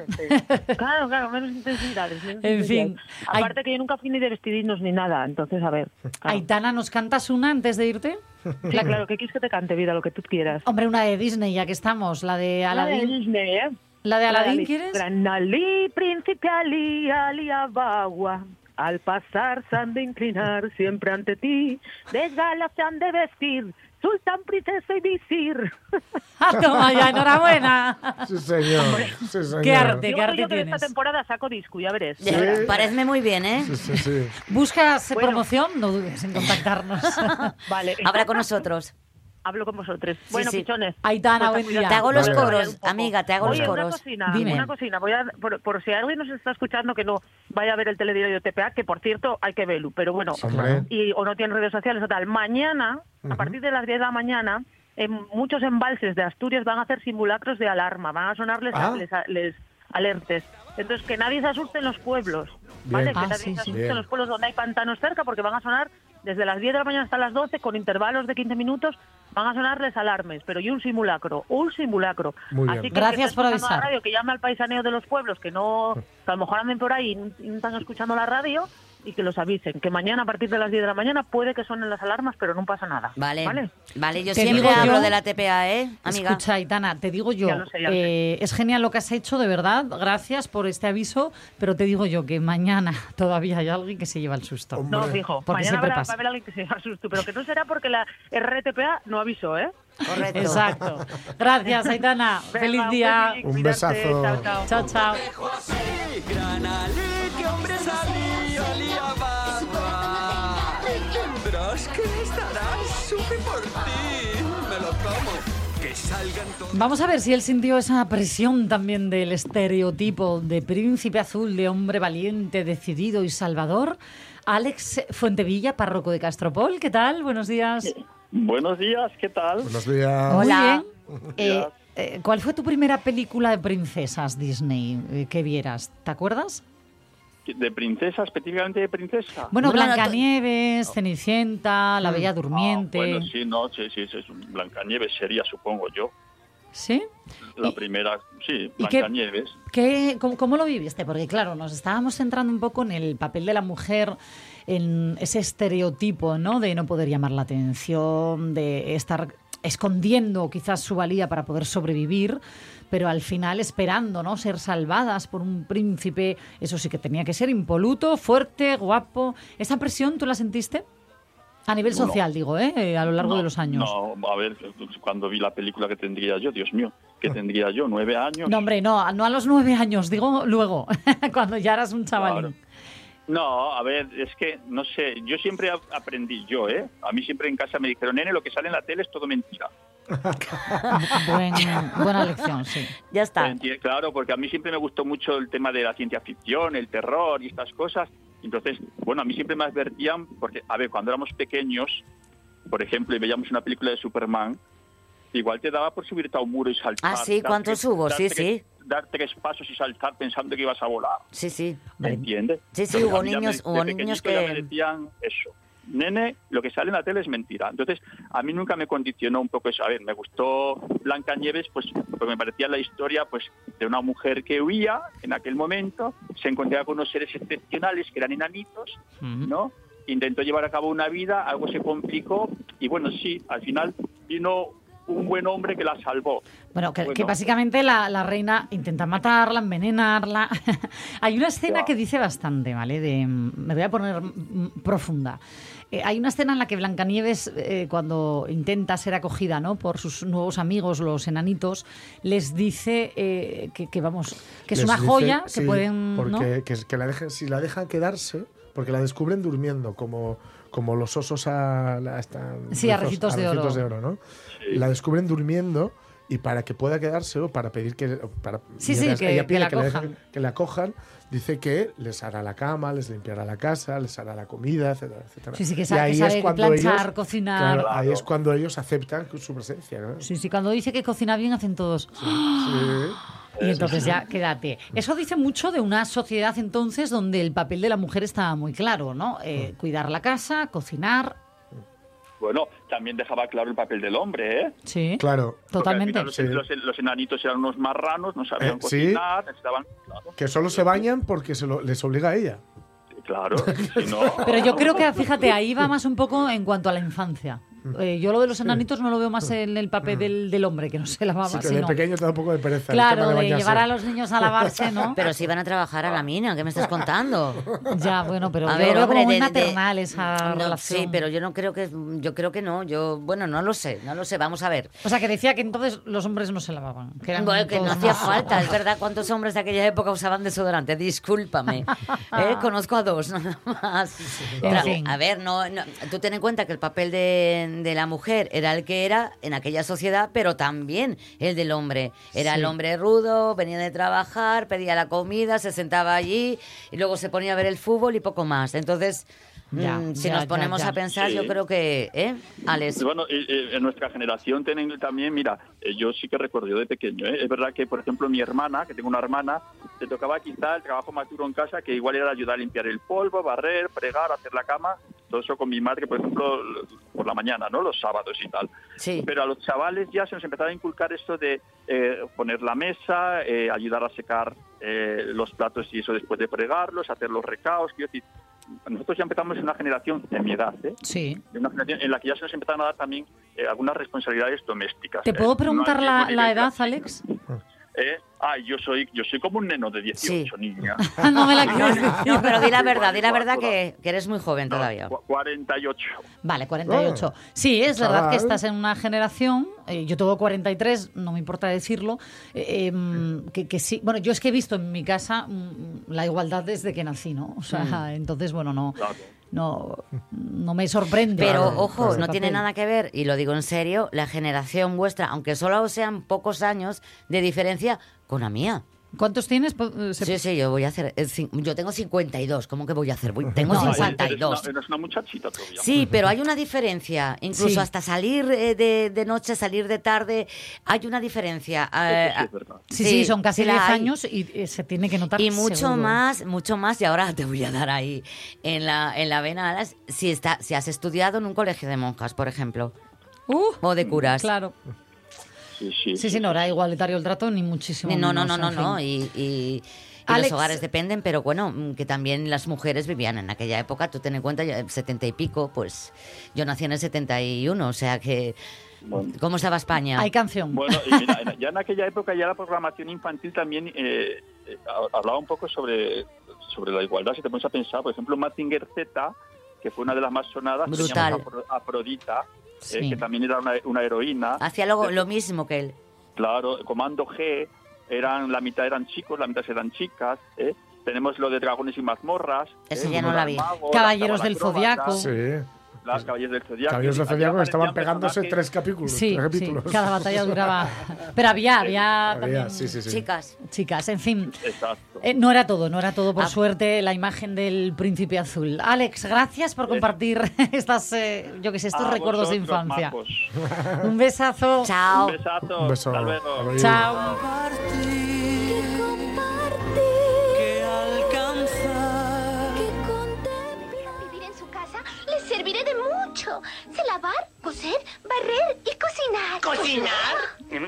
Claro, claro, menos intensidades. menos En fin. Aparte que yo nunca fui ni de vestidinos ni nada, entonces a ver. Claro, Aitana, ¿nos cantas una antes de irte? Sí, claro, que quieres que te cante vida, lo que tú quieras. Hombre, una de Disney, ya que estamos, la de La de Aladdin. Disney, ¿eh? ¿La de La Aladdin quieres? Gran Ali, príncipe Ali, Ali Abagua. Al pasar se han de inclinar siempre ante ti, de gala se han de vestir, sultán, princesa y visir. <laughs> Ah, toma ya, enhorabuena. Sí, señor. Sí, señor. Qué arte, Yo qué creo arte yo que tienes. esta temporada saco disco, ya verás. Ya, Parece muy bien, ¿eh? Sí, sí, sí. ¿Buscas Bueno. promoción? No dudes en contactarnos. <laughs> Vale. Habla con nosotros. Hablo con vosotros. Bueno, sí. pichones. Aitana, buen día. Te hago los Vale. coros, amiga, te hago los Oye, una coros. cocina, Dime. una cocina. Voy a, por, por si alguien nos está escuchando que no vaya a ver el telediario TPA, que por cierto hay que verlo, pero bueno, Hombre. y, o no tiene redes sociales o tal. Mañana, a partir de las 10 de la mañana, en muchos embalses de Asturias van a hacer simulacros de alarma, van a sonarles Ah. les, les alertes. Entonces, que nadie se asuste en los pueblos, ¿vale? Bien. Que Ah, nadie sí, se asuste en los pueblos donde hay pantanos cerca, porque van a sonar desde las 10 de la mañana hasta las 12, con intervalos de 15 minutos, van a sonarles alarmes, pero y un simulacro, un simulacro. Muy bien. Así que Gracias que por escuchando la avisar. radio, que llame al paisaneo de los pueblos, que no <laughs> que a lo mejor anden por ahí y no están escuchando la radio, y que los avisen, que mañana a partir de las 10 de la mañana puede que suenen las alarmas, pero no pasa nada. Vale. ¿Vale? Vale, yo Te siempre digo yo- hablo de la TPA, ¿eh, amiga? Escucha, Aitana, te digo yo, Ya lo sé, ya lo eh, es genial lo que has hecho, de verdad, gracias por este aviso, pero te digo yo que mañana <laughs> todavía hay alguien que se lleva el susto. Hombre. No, fijo. Porque mañana siempre habrá- pasa. va a haber alguien que se asuste, pero que no será porque la RTPA no avisó, ¿eh? Correcto. Exacto. Gracias, Aitana. <laughs> Venga, Feliz día. Un besazo. chao, chao. Chao. Vamos a ver si él sintió esa presión también del estereotipo de príncipe azul, de hombre valiente, decidido y salvador. Alex Fuentevilla, párroco de Castropol, ¿qué tal? Buenos días. Buenos días, ¿qué tal? Buenos días. Muy bien. Eh, eh, ¿Cuál fue tu primera película de princesas Disney eh, que vieras? ¿Te acuerdas? de princesa, específicamente de princesa. Bueno, Blancanieves, Cenicienta, La Bella Durmiente. Ah, bueno, sí, no, sí, sí, sí, Blancanieves sería, supongo yo. ¿Sí? La primera, sí, ¿Y qué- Blancanieves. ¿Qué, cómo, cómo lo viviste? Porque claro, nos estábamos centrando un poco en el papel de la mujer, en ese estereotipo, ¿no? De no poder llamar la atención, de estar escondiendo quizás su valía para poder sobrevivir, pero al final esperando, ¿no? Ser salvadas por un príncipe, eso sí que tenía que ser impoluto, fuerte, guapo. ¿Esa presión tú la sentiste? A nivel No. social, digo, ¿eh? A lo largo No, de los años. No, a ver, cuando vi la película que tendría yo, Dios mío, que tendría yo? ¿Nueve años? No, hombre, no, no a los nueve años, digo luego, <laughs> cuando ya eras un chavalín. No, a ver, es que, no sé, yo siempre ap- aprendí yo, ¿eh? A mí siempre en casa me dijeron, nene, lo que sale en la tele es todo mentira. <laughs> Buen- buena lección, sí. Ya está. Claro, porque a mí siempre me gustó mucho el tema de la ciencia ficción, el terror y estas cosas. Entonces, bueno, a mí siempre me advertían, porque, a ver, cuando éramos pequeños, por ejemplo, y veíamos una película de Superman, igual te daba por subirte a un muro y saltar. Ah, sí, dar ¿cuántos tres- hubo? dar Sí, sí. Dar tres pasos y saltar pensando que ibas a volar. Sí, sí. ¿Me entiendes? Sí, sí, Entonces, hubo ya me- niños- hubo niños ya que- me decían eso. Nene, lo que sale en la tele es mentira. Entonces, a mí nunca me condicionó un poco eso. A ver, me gustó Blancanieves, pues porque me parecía la historia pues de una mujer que huía en aquel momento, se encontraba con unos seres excepcionales que eran enanitos, ¿no? Intentó llevar a cabo una vida, algo se complicó y bueno, sí, al final vino un buen hombre que la salvó. Bueno, que, básicamente la, la reina intenta matarla, envenenarla. <laughs> hay una escena que dice bastante, ¿vale? De, mm, me voy a poner mm, profunda. Eh, hay una escena en la que Blancanieves, eh, cuando intenta ser acogida ¿no? por sus nuevos amigos, los enanitos, les dice eh, que, que, vamos, que es Les una dice- joya, que pueden... ¿no? Porque que, que la si la dejan quedarse, porque la descubren durmiendo, como, como los osos a, la- esta- Sí, a recitos de recitos oro. ¿no? La descubren durmiendo y para que pueda quedarse o para pedir que... Para, Sí, sí, que- ella que pide la que, la cojan. dejen- que la cojan, dice que les hará la cama, les limpiará la casa, les hará la comida, etcétera, etcétera. Sí, sí, que Y sabe- ahí sabe es cuando planchar, ellos- cocinar. claro, ahí es cuando ellos aceptan su presencia. ¿no? Sí, sí, cuando dice que cocina bien hacen todos. Y entonces ya quédate. Eso dice mucho de una sociedad entonces donde el papel de la mujer está muy claro, ¿no? Eh, cuidar la casa, cocinar. Bueno, también dejaba claro el papel del hombre, ¿eh? Sí. Claro. Totalmente. Los, Sí. los- los enanitos eran unos marranos, no sabían Eh, sí. cocinar, necesitaban... Claro, Que solo se bañan porque se lo- les obliga a ella. claro, <laughs> si no... Pero yo creo que, <laughs> fíjate, ahí va más un poco en cuanto a la infancia. Eh, yo lo de los enanitos no lo veo más en el papel del, del hombre, que no se lavaba, Sí, sino- de pequeño te da un poco de pereza. Claro, de llevar a los niños a lavarse, ¿no? Pero si van a trabajar a la mina, ¿qué me estás contando? <laughs> Ya, bueno, pero A yo ver, veo hombre, como muy de- de- maternal esa No, relación. Sí, pero yo no creo que yo creo que no. Yo bueno, no lo sé, no lo sé. Vamos a ver. O sea, que decía que entonces los hombres no se lavaban. Que eran Bueno, que no hacía más- falta, es verdad. ¿Cuántos hombres de aquella época usaban desodorante? Discúlpame. <laughs> ¿eh? Conozco a dos, <laughs> nada más. En Pero, fin. A ver, no, no- tú ten en cuenta que el papel de, de la mujer era el que era en aquella sociedad, pero también el del hombre. Era Sí. el hombre rudo, venía de trabajar, pedía la comida, se sentaba allí y luego se ponía a ver el fútbol y poco más. Entonces, Ya, mm, si ya, nos ponemos ya. a pensar, Sí. yo creo que, ¿eh, Alex? Bueno, y en nuestra generación tienen también, mira, eh, yo sí que recuerdo yo de pequeño, ¿eh? es verdad que, por ejemplo, mi hermana, que tengo una hermana, le tocaba quizá el trabajo más duro en casa, que igual era ayudar a limpiar el polvo, barrer, fregar, hacer la cama, todo eso con mi madre, por ejemplo, por la mañana, ¿no? Los sábados y tal. Sí. Pero a los chavales ya se nos empezaba a inculcar esto de eh, poner la mesa, eh, ayudar a secar eh, los platos y eso después de fregarlos, hacer los recaos, quiero decir, nosotros ya empezamos en una generación de mi edad, ¿eh? Sí. de una generación en la que ya se nos empezaron a dar también eh, algunas responsabilidades domésticas. ¿Te ¿eh? puedo No preguntar la, la edad, Alex? ¿Eh? Ay, yo soy, yo soy como un neno de 18, niña. <laughs> no me la quieres No, pero di la verdad, di la verdad que, que eres muy joven No, todavía. cu- 48. Vale, 48. Oh, sí, es verdad que estás en una generación, eh, yo tengo 43, no me importa decirlo, eh, em, que, que sí. Bueno, yo es que he visto en mi casa mm, la igualdad desde que nací, ¿no? O sea, entonces, bueno, no, Claro. No, no me sorprende. Pero Claro, ojo, no tiene nada que ver, y lo digo en serio, la generación vuestra, aunque solo sean pocos años de diferencia, con la mía. ¿Cuántos tienes? Eh, se- Sí, sí, yo voy a hacer. eh, Yo tengo 52. ¿Cómo que voy a hacer? Voy- <laughs> tengo No, eres- 52. Eres una, eres una muchachita todavía. Sí, pero hay una diferencia. Incluso Sí. hasta salir eh, de, de noche, salir de tarde, hay una diferencia. sí es verdad. Sí, sí, son casi sí la 10 hay. años y se tiene que notar Y mucho seguro. más, mucho más, y ahora <laughs> te voy a dar ahí en la, en la vena, Alas, si, está, si has estudiado en un colegio de monjas, por ejemplo, Uh, o de curas. claro. Sí, sí. Sí, sí, no era igualitario el trato ni muchísimo Ni- No, no, menos, no, no, no. fin. Y, y- y Alex- los hogares dependen, pero bueno, mm, que también las mujeres vivían en aquella época. Tú ten en cuenta, 70 y pico, pues yo nací en el 71, o sea que. ¿Cómo estaba España? Hay canción. Bueno, y mira, <laughs> ya en aquella época ya la programación infantil también eh, eh, ha- hablaba un poco sobre, sobre la igualdad. Si te pones a pensar, por ejemplo, Mazinger Z, que fue una de las más sonadas, Brutal. teníamos a Afrodita, eh, Sí. que también era una, una heroína. Hacía lo, lo mismo que él. Claro, Comando G, eran, la mitad eran chicos, la mitad eran chicas. ¿eh? Tenemos lo de Dragones y Mazmorras. Ese ¿eh? ya no la vi. magos, Caballeros del Zodiaco. Sí. Las Caballeros del Zodiaco. Caballeros del estaban pegándose personajes- tres capítulos. Sí, tres sí, cada batalla <laughs> duraba. Pero había, había, Había, también sí, sí, sí. Chicas. chicas, en fin. Exacto. Eh, no era todo, no era todo, por Ah. suerte, la imagen del príncipe azul. Alex, gracias por compartir <laughs> estas, eh, yo que sé, estos recuerdos de infancia. majos. Un besazo. Chao. Un besazo. Un beso. Hasta luego. Chao. Mucho. Lavar, coser, barrer y cocinar. ¿Cocinar?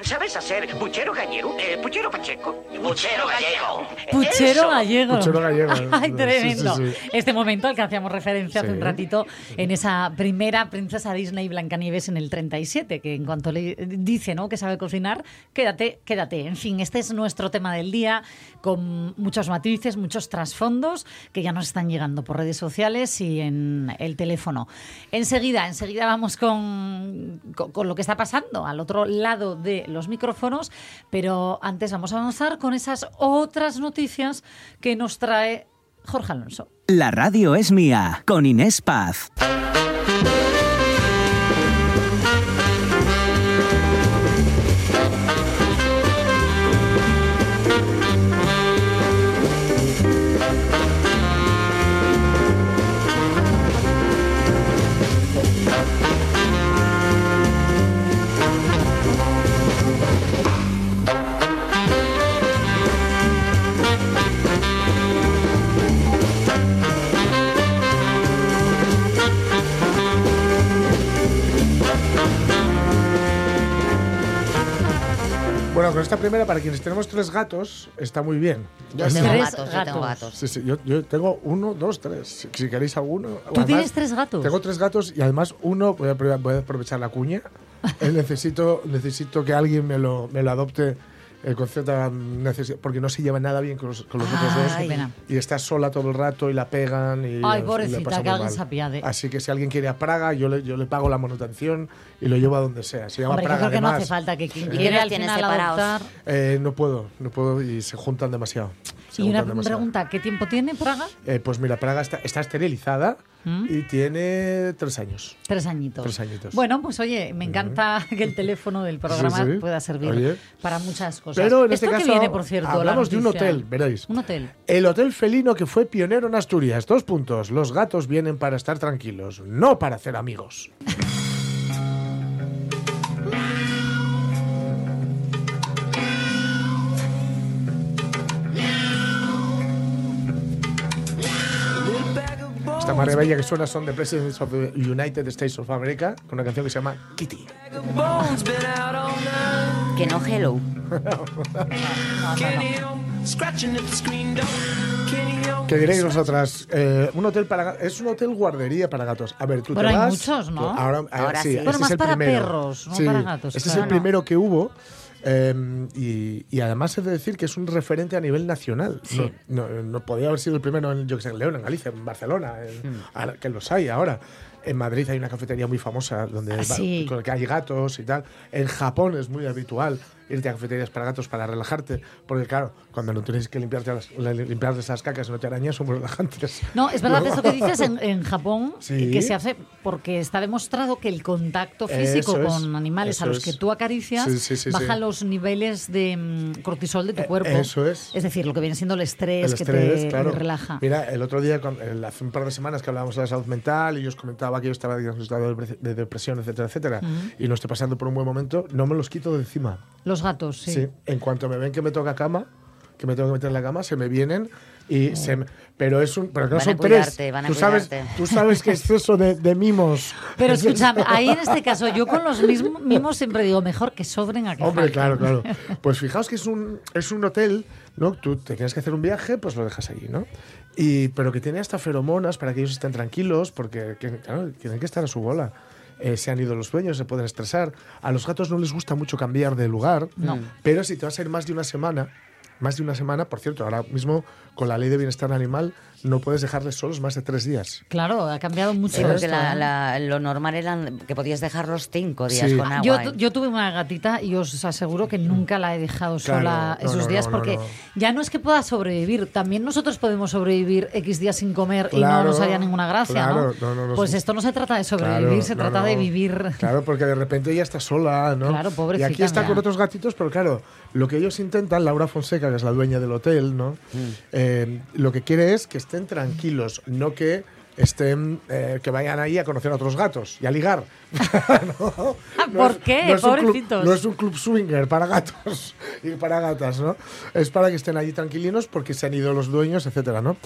¿Sabes hacer puchero gallego? Eh, puchero pacheco. Puchero gallego. Puchero Eso. gallego. Puchero gallego. <laughs> Ay, tremendo. sí, sí. Este momento al que hacíamos referencia hace un ratito en esa primera princesa Disney Blancanieves en el 37, que en cuanto le dice ¿no? que sabe cocinar, quédate, quédate. En fin, este es nuestro tema del día, con muchos matices, muchos trasfondos que ya nos están llegando por redes sociales y en el teléfono. Enseguida, enseguida vamos con, con, con lo que está pasando al otro lado de los micrófonos, pero antes vamos a avanzar con esas otras noticias que nos trae Jorge Alonso. La radio es mía, con Inés Paz. Con esta primera, para quienes tenemos tres gatos, está muy bien. Yo tengo Tres gatos, yo tengo gatos. gatos. Sí, sí, yo, yo tengo uno, dos, tres. Si, si queréis alguno. ¿Tú Además, tienes tres gatos? Tengo tres gatos y además uno, voy a, voy a aprovechar la cuña. <laughs> Eh, necesito, necesito que alguien me lo, me lo adopte el concepto necesi- porque no se lleva nada bien con los, con los otros dos. Qué pena. Y está sola todo el rato y la pegan. Y Ay, y le pobrecita, pasa que muy alguien mal. se apiade. Así que si alguien quiere a Praga, yo le, yo le pago la manutención y lo llevo a donde sea. Se llama Hombre, yo Praga creo que no además. hace falta que quien ¿Y quiere los al tienes final separados? adoptar. Eh, no puedo, no puedo y se juntan demasiado. Y una pregunta, ¿qué tiempo tiene Praga? Eh, pues mira, Praga está, está esterilizada ¿Mm? y tiene tres años. Tres añitos. Tres añitos. Bueno, pues oye, me encanta que el teléfono del programa Sí, sí. pueda servir Oye. para muchas cosas. Pero en ¿Esto este qué caso viene, por cierto? la hablamos de un hotel, veréis. Un hotel. El hotel felino que fue pionero en Asturias. Dos puntos. Los gatos vienen para estar tranquilos, no para hacer amigos. <laughs> Esta maravilla que suena son The Presidents of the United States of America, con una canción que se llama Kitty. Que no hello. <laughs> ¿Qué diréis vosotras? Eh, un hotel para es un hotel guardería para gatos. A ver, tú Bueno, te hay vas. muchos, ¿no? tú- Ahora, ah, Ahora sí, sí. este Bueno, es más el para primero. perros, no Sí, para gatos, Este es claro. el primero que hubo. Eh, y, y además he de decir que es un referente a nivel nacional. Sí. No, no, no podía haber sido el primero en, yo que sé, en León, en Galicia, en Barcelona, en- ahora que los hay ahora. En Madrid hay una cafetería muy famosa donde Ah, va- sí. con que hay gatos y tal. En Japón es muy habitual irte a cafeterías para gatos para relajarte, porque claro, cuando no tienes que limpiarte las, la- limpiarles las cacas y no te arañas, son muy relajantes. No, es verdad ¿No? eso que dices en, en Japón, Sí. que se hace porque está demostrado que el contacto físico es, con animales a los que tú acaricias Sí, sí, sí, baja los niveles de mm, cortisol de tu Eh, cuerpo. eso es. Es decir, lo que viene siendo el estrés, El que te claro. relaja. Mira, el otro día, hace un par de semanas que hablábamos de la salud mental y yo os comentaba que yo estaba diagnosticado de depre- de depresión, etcétera, etcétera, y no estoy pasando por un buen momento, no me los quito de encima. Los gatos, sí. Sí, en cuanto me ven que me toca cama, que me tengo que meter en la cama, se me vienen y se me- pero es un pero no son cuidarte, tres. van a tú sabes, cuidarte. tú sabes que es eso de, de mimos. Pero escúchame, ahí en este caso, yo con los mismos, mismos siempre digo, mejor que sobren a que Hombre, falten. claro, claro. <laughs> Pues fijaos que es un, es un hotel, ¿no? Tú te tienes que hacer un viaje, pues lo dejas allí, ¿no? Y, pero que tiene hasta feromonas para que ellos estén tranquilos, porque que- claro, tienen que estar a su bola. Eh, se han ido los dueños, se pueden estresar. A los gatos no les gusta mucho cambiar de lugar, No. pero si te vas a ir más de una semana, más de una semana, por cierto, ahora mismo con la ley de bienestar animal no puedes dejarles solos más de tres días. Claro, ha cambiado mucho Sí, porque esto, la- ¿eh? la- lo normal era que podías dejarlos cinco días Sí. con agua. Yo, ¿eh? yo tuve una gatita y os aseguro que nunca la he dejado Claro, sola no, esos no, días no, porque no. ya no es que pueda sobrevivir, también nosotros podemos sobrevivir X días sin comer y no Claro, nos haría ninguna gracia, claro, ¿no? no, no, no, Pues esto no se trata de sobrevivir, Claro, se trata no. de vivir. Claro, porque de repente ella está sola, ¿no? Claro, Y pobrecita, aquí está mira. con otros gatitos, pero claro, lo que ellos intentan, Laura Fonseca, que es la dueña del hotel, ¿no? Eh, lo que quiere es que estén tranquilos, no que estén, eh, que vayan ahí a conocer a otros gatos y a ligar. <laughs> No, no ¿Por es- qué? no es un club- Pobrecitos. no es un club swinger para gatos <laughs> y para gatas, ¿no? Es para que estén allí tranquilinos porque se han ido los dueños, etcétera, ¿no?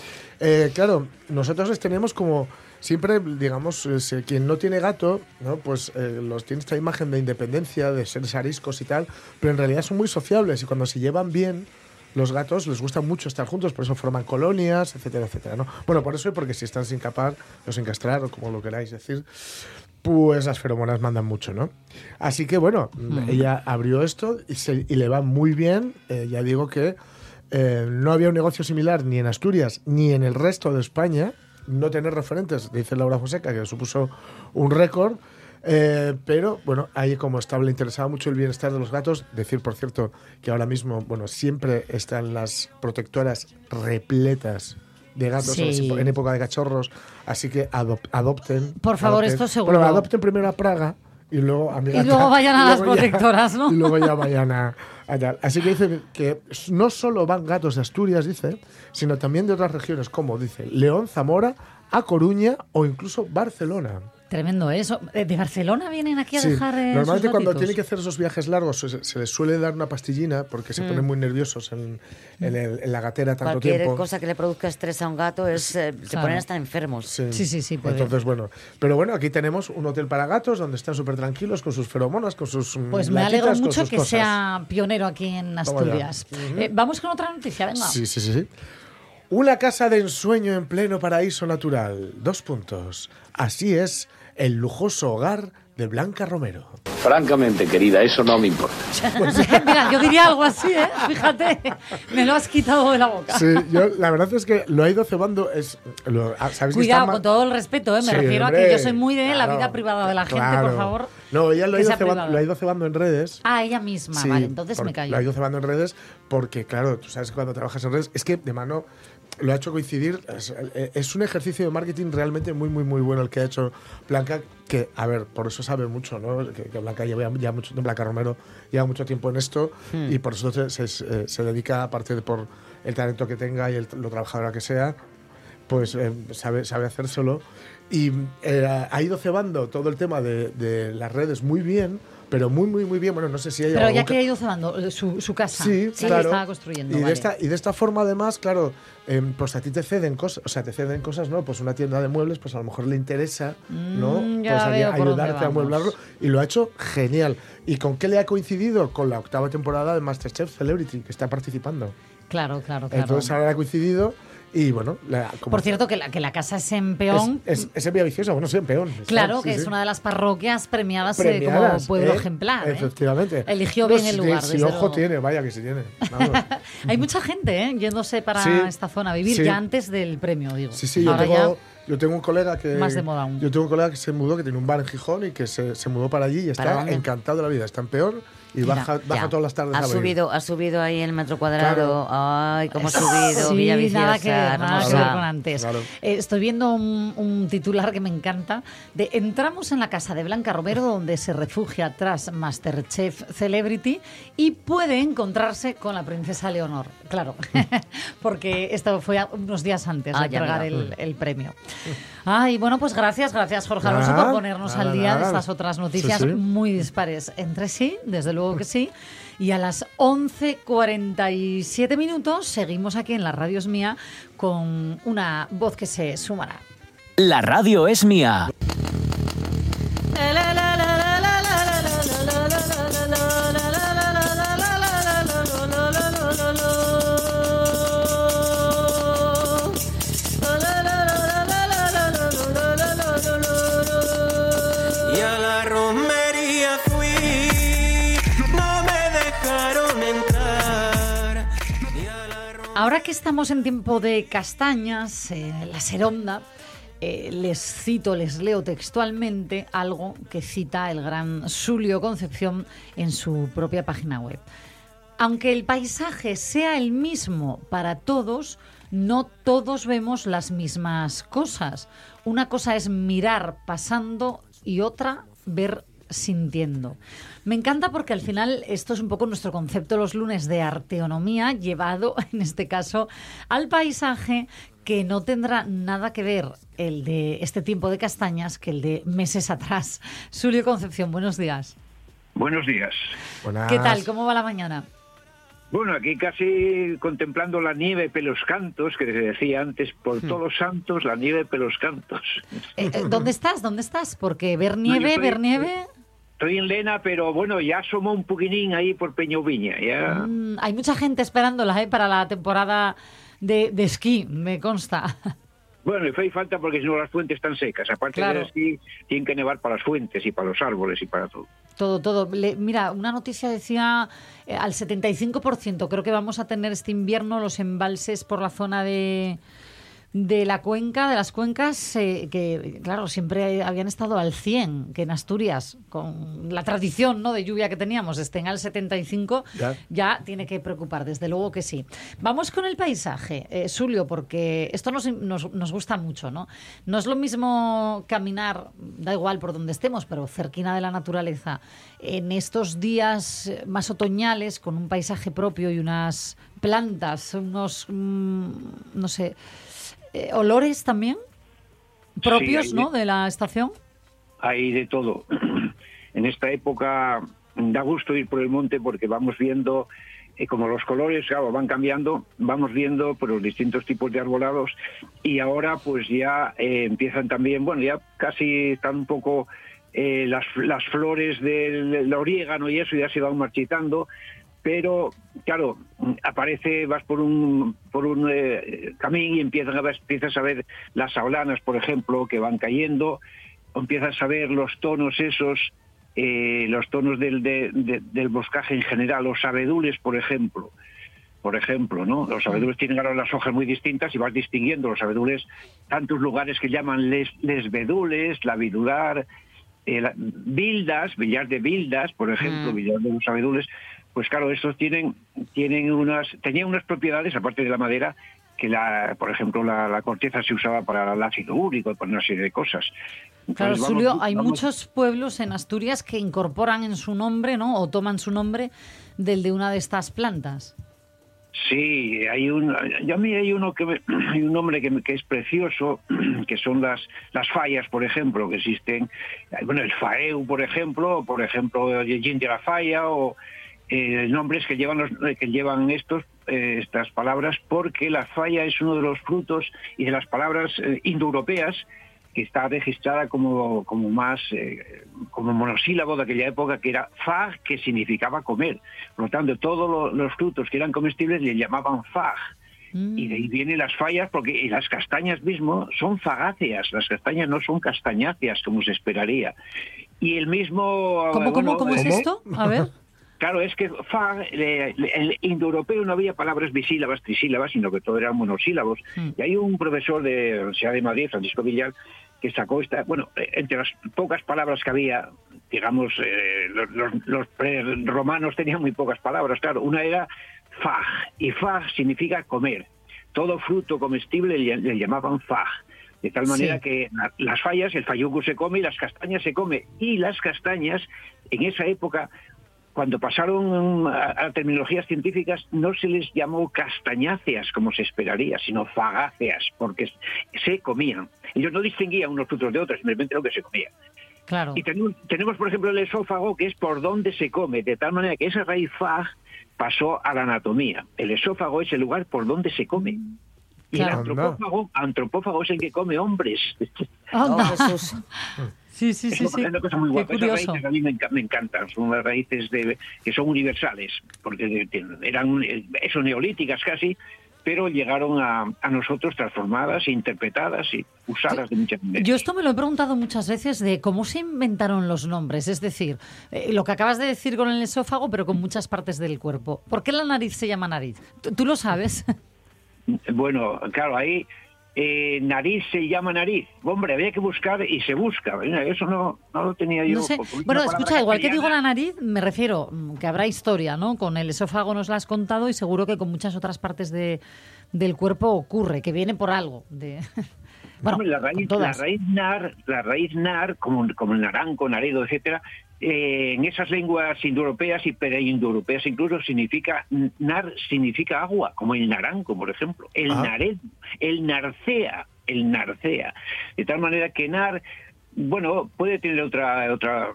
Eh, claro, nosotros les tenemos como siempre, digamos, eh, quien no tiene gato, ¿no? Pues los tiene esta imagen de independencia, de seres ariscos y tal, pero en realidad son muy sociables y cuando se llevan bien los gatos les gusta mucho estar juntos, por eso forman colonias, etcétera, etcétera, ¿no? Bueno, por eso y porque si están sin capar o sin castrar o como lo queráis decir, pues las feromonas mandan mucho, ¿no? Así que bueno, ella abrió esto y, se- y le va muy bien. Eh, ya digo que eh, no había un negocio similar ni en Asturias ni en el resto de España. No tener referentes, dice Laura Joseca, que supuso un récord. Eh, pero bueno, ahí como estaba le interesaba mucho el bienestar de los gatos. Decir, por cierto, que ahora mismo, bueno, siempre están las protectoras repletas de gatos en Sí. época de cachorros. Así que adop- adopten. Por favor, adopten. esto seguro. Bueno, adopten primero a Praga y luego a mi Y gata, luego vayan a y las ya- protectoras, ¿no? Y luego ya vayan a, a tal. Así que dice que no solo van gatos de Asturias, dice, sino también de otras regiones como, dice, León, Zamora, A Coruña o incluso Barcelona. Tremendo eso. Eh, ¿De Barcelona vienen aquí a Sí, dejar eh, Normalmente sus cuando tienen que hacer esos viajes largos se, se les suele dar una pastillina porque se Mm. ponen muy nerviosos en, en el- en la gatera tanto Cualquier tiempo. cosa que le produzca estrés a un gato es eh, se ponen hasta enfermos. Sí, sí, sí, puede. Entonces, bueno. Pero bueno, aquí tenemos un hotel para gatos donde están súper tranquilos con sus feromonas, con sus. mm, Pues me alegro mucho que cosas. sea pionero aquí en. Asturias. Eh, vamos con otra noticia, venga. Sí, sí, sí, sí. Una casa de ensueño en pleno paraíso natural. Dos puntos. Así es el lujoso hogar de Blanca Romero. Francamente, querida, eso no me importa. <laughs> Mira, yo diría algo así, ¿eh? Fíjate, me lo has quitado de la boca. Sí, yo la verdad es que lo he ido cebando. Es, lo- ah, ¿sabéis que Cuidado, con todo el respeto, ¿eh? me Sí, refiero a que yo soy muy de la vida privada de la gente, claro. por favor. No, ella lo ha, ido cebando, lo ha ido cebando en redes. Ah, ella misma, Sí, vale, entonces por- me callo. Lo ha ido cebando en redes porque, claro, tú sabes que cuando trabajas en redes, es que de mano lo ha hecho coincidir. Es, es un ejercicio de marketing realmente muy, muy, muy bueno el que ha hecho Blanca, que, a ver, por eso sabe mucho, ¿no? Que, que Blanca lleva ya mucho Blanca Romero lleva mucho tiempo en esto Hmm. y por eso se, se- se dedica, aparte de por el talento que tenga y el- lo trabajadora que sea, pues eh, sabe, sabe hacérselo. Y eh, ha ido cebando todo el tema de, de las redes muy bien, pero muy, muy, muy bien. Bueno, no sé si hay Pero ya que ha ido cebando eh, su, su casa, Sí, que claro. estaba construyendo. Y de, vale. esta, y de esta forma, además, claro, em, pues a ti te ceden cosas, o sea, te ceden cosas, ¿no? Pues una tienda de muebles, pues a lo mejor le interesa, ¿no? Mm, pues ayudarte a amueblarlo. Y lo ha hecho genial. ¿Y con qué le ha coincidido? Con la octava temporada de Masterchef Celebrity, que está participando. Claro, claro, claro. Entonces ahora ha coincidido y bueno, la- como- Por cierto, que la, que la casa es en Peón. Es, es, es en Villaviciosa, bueno, sí, en Peón. Claro, sí, que sí. es una de las parroquias premiadas, eh, Premiadas, como pueblo ¿eh? ejemplar. ¿eh? Efectivamente. Eligió No, bien el si- lugar, Si desde ojo luego. tiene, vaya que sí tiene. Vamos. <laughs> Hay mucha gente ¿eh? yéndose para Sí, esta zona a vivir sí. ya antes del premio, digo. Sí, sí, yo tengo, ya yo tengo un colega que. Más de moda aún. Yo tengo un colega que se mudó, que tiene un bar en Gijón y que se, se mudó para allí y ¿Para está encantado de la vida. Está en peor y baja, baja Ya. todas las tardes ha a subido, ha subido ahí el metro cuadrado. Ay, cómo ha subido. Sí, Villaviciosa, nada que ver, nada que ver con antes. Eh, estoy viendo un, un titular que me encanta de entramos en la casa de Blanca Romero donde se refugia tras Masterchef Celebrity y puede encontrarse con la princesa Leonor. Claro, <laughs> porque esto fue a- unos días antes Ah, de entregar el, el premio. Ay, bueno, pues gracias, gracias Jorge Alonso por ponernos nada, al día de estas otras noticias Sí, sí. muy dispares entre sí, desde luego que sí. Y a las 11.47 minutos seguimos aquí en la Radio Es Mía con una voz que se sumará. La radio es mía. Ahora que estamos en tiempo de castañas, eh, la seronda, eh, les cito, les leo textualmente algo que cita el gran Julio Concepción en su propia página web. Aunque el paisaje sea el mismo para todos, no todos vemos las mismas cosas. Una cosa es mirar pasando y otra ver sintiendo. Me encanta porque al final esto es un poco nuestro concepto los lunes de arteonomía llevado, <laughs> en este caso, al paisaje que no tendrá nada que ver el de este tiempo de castañas que el de meses atrás. <laughs> Julio Concepción, buenos días. Buenos días. ¿Qué tal? ¿Cómo va la mañana? Bueno, aquí casi contemplando la nieve pelos cantos, que se decía antes, por todos santos, la nieve pelos cantos. Eh, eh, ¿Dónde estás? ¿Dónde estás? Porque ver nieve, estoy- ver nieve... Estoy en Lena, pero bueno, ya asomó un poquitín ahí por Peñoviña. Ya... Mm, hay mucha gente esperándola ¿eh? para la temporada de, de esquí, me consta. <laughs> Bueno, y fue falta porque si no las fuentes están secas. Aparte Claro. de esquí, tienen que nevar para las fuentes y para los árboles y para todo. Todo, todo. Le- mira, una noticia decía eh, al 75%, creo que vamos a tener este invierno los embalses por la zona de, de la cuenca, de las cuencas, eh, que claro, siempre habían estado al 100, que en Asturias, con la tradición ¿no? de lluvia que teníamos, estén al 75, Ya. ya tiene que preocupar, desde luego que sí. Vamos con el paisaje, eh, Julio, porque esto nos, nos, nos gusta mucho, ¿no? No es lo mismo caminar, da igual por donde estemos, pero cerquina de la naturaleza, en estos días más otoñales, con un paisaje propio y unas plantas, unos, mm, no sé, eh, olores también propios, ¿no?, de la estación. hay de todo. <clears throat> En esta época da gusto ir por el monte porque vamos viendo, eh, como los colores claro, van cambiando, vamos viendo por los distintos tipos de arbolados y ahora pues ya eh, empiezan también, bueno, ya casi están un poco eh, las, las flores del, del orégano y eso ya se van marchitando, pero claro, aparece, vas por un, por un eh, camino y empiezan a ver, empiezas a ver las saulanas, por ejemplo, que van cayendo, empiezas a ver los tonos esos, eh, los tonos del, de- de- del boscaje en general, los abedules, por ejemplo. Por ejemplo, ¿no? Los abedules tienen ahora las hojas muy distintas y vas distinguiendo los abedules, tantos lugares que llaman les, lesbedules, labidular, eh, la- bildas, billar de bildas, por ejemplo, Mm. billar de los abedules, pues claro, estos tienen, tienen unas, tenían unas propiedades, aparte de la madera, que la, por ejemplo, la, la corteza se usaba para el ácido úrico y para una serie de cosas. Claro, Entonces, Julio, hay vamos- muchos pueblos en Asturias que incorporan en su nombre, ¿no? O toman su nombre del de una de estas plantas. Sí, hay un, yo a mí hay uno que me- <clears throat> hay un nombre que, que es precioso, <clears throat> que son las las fallas, por ejemplo, que existen, bueno, el faeu, por ejemplo, por ejemplo, el de la falla o eh, nombres que llevan los, que llevan estos eh, estas palabras, porque la falla es uno de los frutos y de las palabras eh, indoeuropeas que está registrada como, como más eh, como monosílabo de aquella época que era fag que significaba comer por lo tanto todos lo- los frutos que eran comestibles le llamaban fag y de ahí vienen las fallas porque las castañas mismo son fagáceas las castañas no son castañáceas como se esperaría y el mismo ¿Cómo, cómo, bueno, cómo es eh, esto? A ver. <laughs> Claro, es que fa, eh, el indoeuropeo no había palabras bisílabas, trisílabas, sino que todo eran monosílabos. Y hay un profesor de la Universidad de Madrid, Francisco Villar, que sacó esta, bueno, eh, entre las pocas palabras que había, digamos, eh, los, los, los romanos tenían muy pocas palabras, claro. Una era faj, y faj significa comer. Todo fruto comestible le, le llamaban faj. De tal manera Sí. que la- las fallas, el fayuco se come y las castañas se come. Y las castañas, en esa época, cuando pasaron a, a terminologías científicas, no se les llamó castañáceas como se esperaría, sino fagáceas, porque se comían. Ellos no distinguían unos frutos de otros, simplemente lo que se comía. Claro. Y tenemos, tenemos, por ejemplo, el esófago, que es por donde se come, de tal manera que esa raíz fag pasó a la anatomía. El esófago es el lugar por donde se come. Y Claro. el antropófago, antropófago es el que come hombres. Oh, <laughs> Sí, sí, sí, es, sí. una- es una cosa muy Qué guapa. Esas curioso. raíces a mí me, enca- me encantan. Son unas raíces de, que son universales, porque eran eh, eso, neolíticas casi, pero llegaron a, a nosotros transformadas, interpretadas y usadas de muchas maneras. Yo esto me lo he preguntado muchas veces de cómo se inventaron los nombres, es decir, eh, lo que acabas de decir con el esófago, pero con muchas partes del cuerpo. ¿Por qué la nariz se llama nariz? ¿Tú, tú lo sabes? Bueno, claro, ahí eh, nariz se llama nariz. Hombre, había que buscar y se busca. Eso no, no lo tenía yo. No sé. Bueno, escucha, igual que digo la nariz, me refiero mm, que habrá historia, ¿no? Con el esófago nos la has contado y seguro que con muchas otras partes de, del cuerpo ocurre, que viene por algo. De... <laughs> Bueno, la raíz, la todas. raíz nar, la raíz nar, como, como el naranco, naredo, etcétera, eh, en esas lenguas indoeuropeas y preindoeuropeas incluso significa nar significa agua, como el naranco, por ejemplo, el Ah. nared, el narcea, el narcea, de tal manera que nar bueno, puede tener otra otra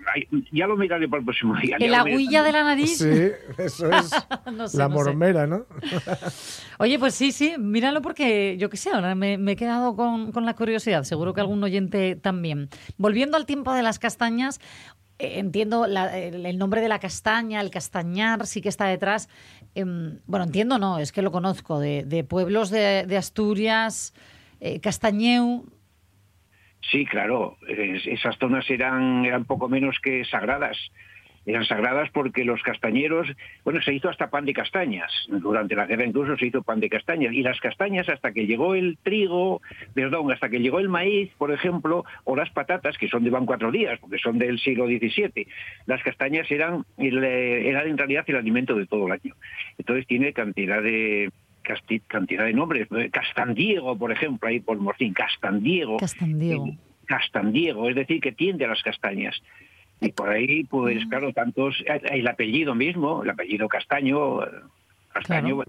ya lo miraré para el próximo día. El agüilla de la nariz. Sí, eso es <laughs> No sé, la no sé. mormera, ¿no? <laughs> Oye, pues sí, sí, míralo porque yo qué sé, ahora me, me he quedado con, con la curiosidad, seguro que algún oyente también. Volviendo al tiempo de las castañas, entiendo la- el, nombre de la castaña, el castañar, sí que está detrás. Em, bueno, entiendo, no, es que lo conozco, de, pueblos de, Asturias, eh, Castañeu. Sí, claro, es- esas zonas eran, eran poco menos que sagradas. Eran sagradas porque los castañeros, bueno, se hizo hasta pan de castañas. Durante la guerra incluso se hizo pan de castañas. Y las castañas, hasta que llegó el trigo, perdón, hasta que llegó el maíz, por ejemplo, o las patatas, que son de van cuatro días, porque son del siglo XVII, las castañas eran, eh, eran en realidad el alimento de todo el año. Entonces tiene cantidad de cantidad de nombres. Eh, Castandiego, por ejemplo, ahí por Morcín, Castandiego. Castandiego. Castandiego, es decir, que tiende a las castañas. Y por ahí, pues claro, tantos, eh, el apellido mismo, el apellido Castaño, eh, Castaño,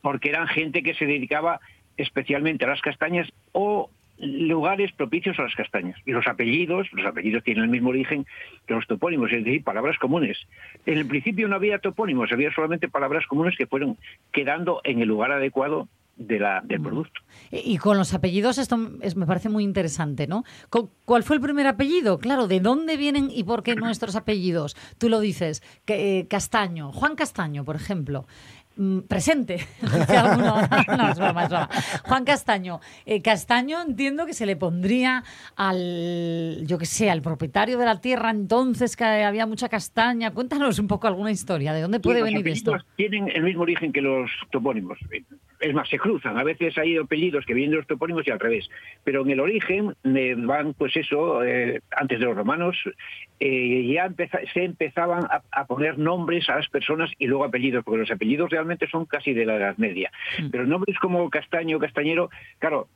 porque eran gente que se dedicaba especialmente a las castañas o lugares propicios a las castañas. Y los apellidos, los apellidos tienen el mismo origen que los topónimos, es decir, palabras comunes. En el principio no había topónimos, había solamente palabras comunes que fueron quedando en el lugar adecuado de la, del producto. Y y con los apellidos esto es- me parece muy interesante, ¿no? ¿Cuál fue el primer apellido? Claro, ¿de dónde vienen y por qué <clears throat> nuestros apellidos? Tú lo dices, que, eh, Castaño, Juan Castaño, por ejemplo. Mm, presente. <laughs> Alguno. no, es broma, es broma. Juan Castaño. Eh, Castaño entiendo que se le pondría al, yo que sé, al propietario de la tierra entonces que había mucha castaña. Cuéntanos un poco alguna historia. ¿De dónde puede Sí, los venir esto? Tienen el mismo origen que los topónimos. Es más, se cruzan. A veces hay apellidos que vienen de los topónimos y al revés. Pero en el origen eh, van, pues eso, eh, antes de los romanos, eh, ya empeza- se empezaban a, a poner nombres a las personas y luego apellidos, porque los apellidos realmente son casi de la Edad Media. Pero nombres como Castaño, Castañero, claro,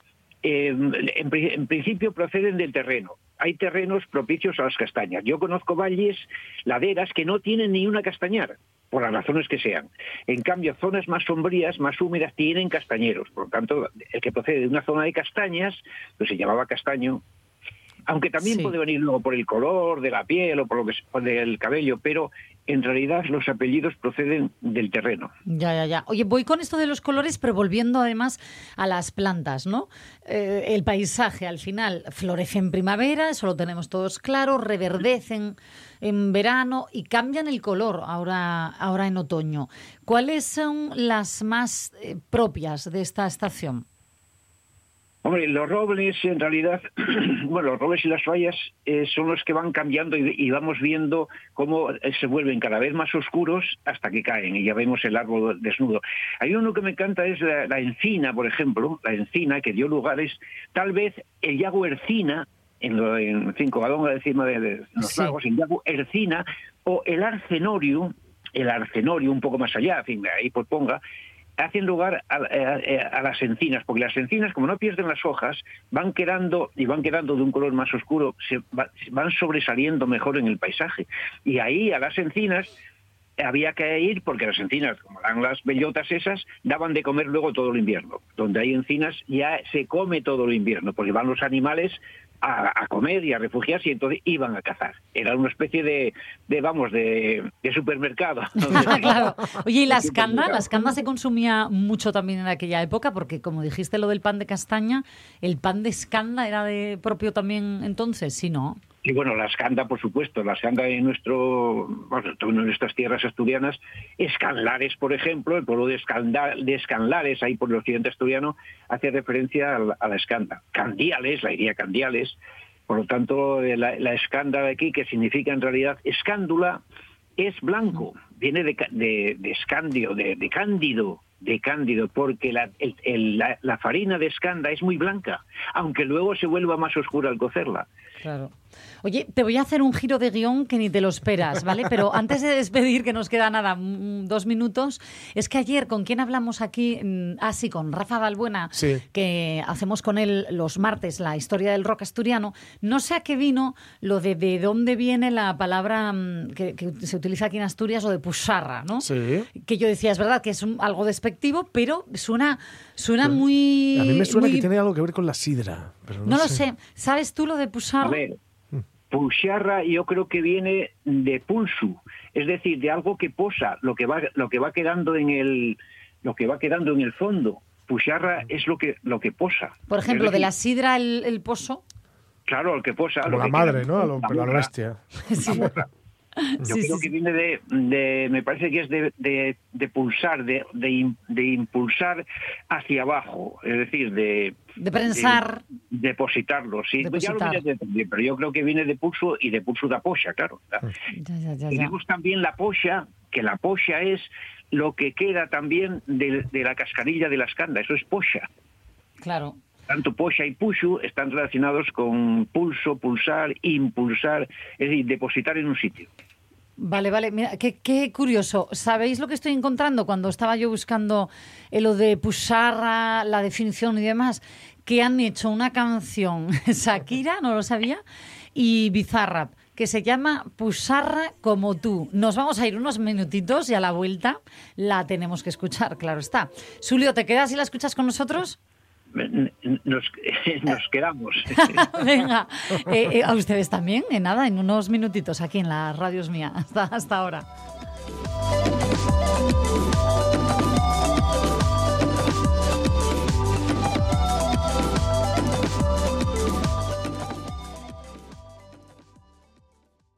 eh, en, pri- en principio proceden del terreno. Hay terrenos propicios a las castañas. Yo conozco valles, laderas que no tienen ni una castañar, por las razones que sean. En cambio, zonas más sombrías, más húmedas, tienen castañeros. Por lo tanto, el que procede de una zona de castañas, pues se llamaba castaño. Aunque también Sí. puede venir luego por el color de la piel o por lo que del cabello, pero en realidad los apellidos proceden del terreno. Ya, ya, ya. Oye, voy con esto de los colores, pero volviendo además a las plantas, ¿no? Eh, el paisaje al final florece en primavera, eso lo tenemos todos claro, reverdecen en verano y cambian el color ahora, ahora en otoño. ¿Cuáles son las más eh, propias de esta estación? Hombre, los robles en realidad, <clears throat> bueno, los robles y las fallas eh, son los que van cambiando y, y vamos viendo cómo eh, se vuelven cada vez más oscuros hasta que caen y ya vemos el árbol desnudo. Hay uno que me encanta, es la, la encina, por ejemplo, la encina que dio lugares, tal vez el yago ercina, en, lo, en Cinco Badonga, encima de, de los Sí. lagos, el yago ercina, o el arcenorio, el arcenorio un poco más allá, en fin, ahí pues ponga, hacen lugar a, a- a las encinas, porque las encinas, como no pierden las hojas, van quedando y van quedando de un color más oscuro, se va- van sobresaliendo mejor en el paisaje. Y ahí a las encinas había que ir porque las encinas, como dan las bellotas esas, daban de comer luego todo el invierno. Donde hay encinas ya se come todo el invierno, porque van los animales a, a comer y a refugiarse y entonces iban a cazar. Era una especie de, de vamos, de, de supermercado. <laughs> claro. Oye, ¿y la escanda? ¿La escanda se consumía mucho también en aquella época? Porque como dijiste lo del pan de castaña, ¿el pan de escanda era de propio también entonces? Sí, ¿no? Y bueno, la escanda, por supuesto, la escanda en nuestro, bueno, en nuestras tierras asturianas, Escanlares, por ejemplo, el pueblo de, Escanda- de Escanlares, ahí por el occidente asturiano, hace referencia a la, escanda. Candiales, la iría Candiales, por lo tanto, eh, la, escanda de aquí, que significa en realidad escándula, es blanco, viene de, de, de escandio, de, de cándido, de cándido, porque la, el- la- la farina de escanda es muy blanca, aunque luego se vuelva más oscura al cocerla. Claro. Oye, te voy a hacer un giro de guion que ni te lo esperas, ¿vale? Pero <laughs> antes de despedir, que nos queda nada, mm, dos minutos, es que ayer, ¿con quién hablamos aquí? Mm, Ah, sí, con Rafa Balbuena, Sí. que hacemos con él los martes la historia del rock asturiano. No sé a qué vino lo de de dónde viene la palabra mm, que, que se utiliza aquí en Asturias, o de pusarra, ¿no? Sí. Que yo decía, es verdad que es un- algo despectivo, pero suena, suena muy... A mí me suena muy- que tiene algo que ver con la sidra. Pero no, No lo sé. ¿Sabes tú lo de A pusarra? ver, pulsarra yo creo que viene de pulso, es decir, de algo que posa, lo que va, lo que va quedando en el, lo que va quedando en el fondo. Pusarra es lo que, lo que posa. Por ejemplo, de la sidra el, el pozo. Claro, el que posa. Como lo la que madre, queda- ¿no? A lo, la bestia. <laughs> <laughs> Yo Sí, creo sí, que viene de, de- me parece que es de, de- de pulsar, de, de, im- de impulsar hacia abajo, es decir, de... De prensar. de- depositarlo, sí. Ya lo pero yo creo que viene de pulso y de pulso da pocha, claro. Ya, ya. Tenemos también la pocha, que la pocha es lo que queda también de, la cascarilla de la escanda, eso es pocha. Claro. Tanto pocha y pushu están relacionados con pulso, pulsar, impulsar, es decir, depositar en un sitio. Vale, vale. Mira, qué, curioso. ¿Sabéis lo que estoy encontrando cuando estaba yo buscando eh, lo de Pusarra, la definición y demás? Que han hecho una canción, <laughs> Shakira, no lo sabía, y Bizarrap, que se llama Pusarra como tú. Nos vamos a ir unos minutitos y a la vuelta la tenemos que escuchar, claro está. Sulio, ¿te quedas y la escuchas con nosotros? Nos, <laughs> nos quedamos. <laughs> Venga, Eh, eh, a ustedes también, en nada, en unos minutitos aquí en las radios mía. Hasta ahora.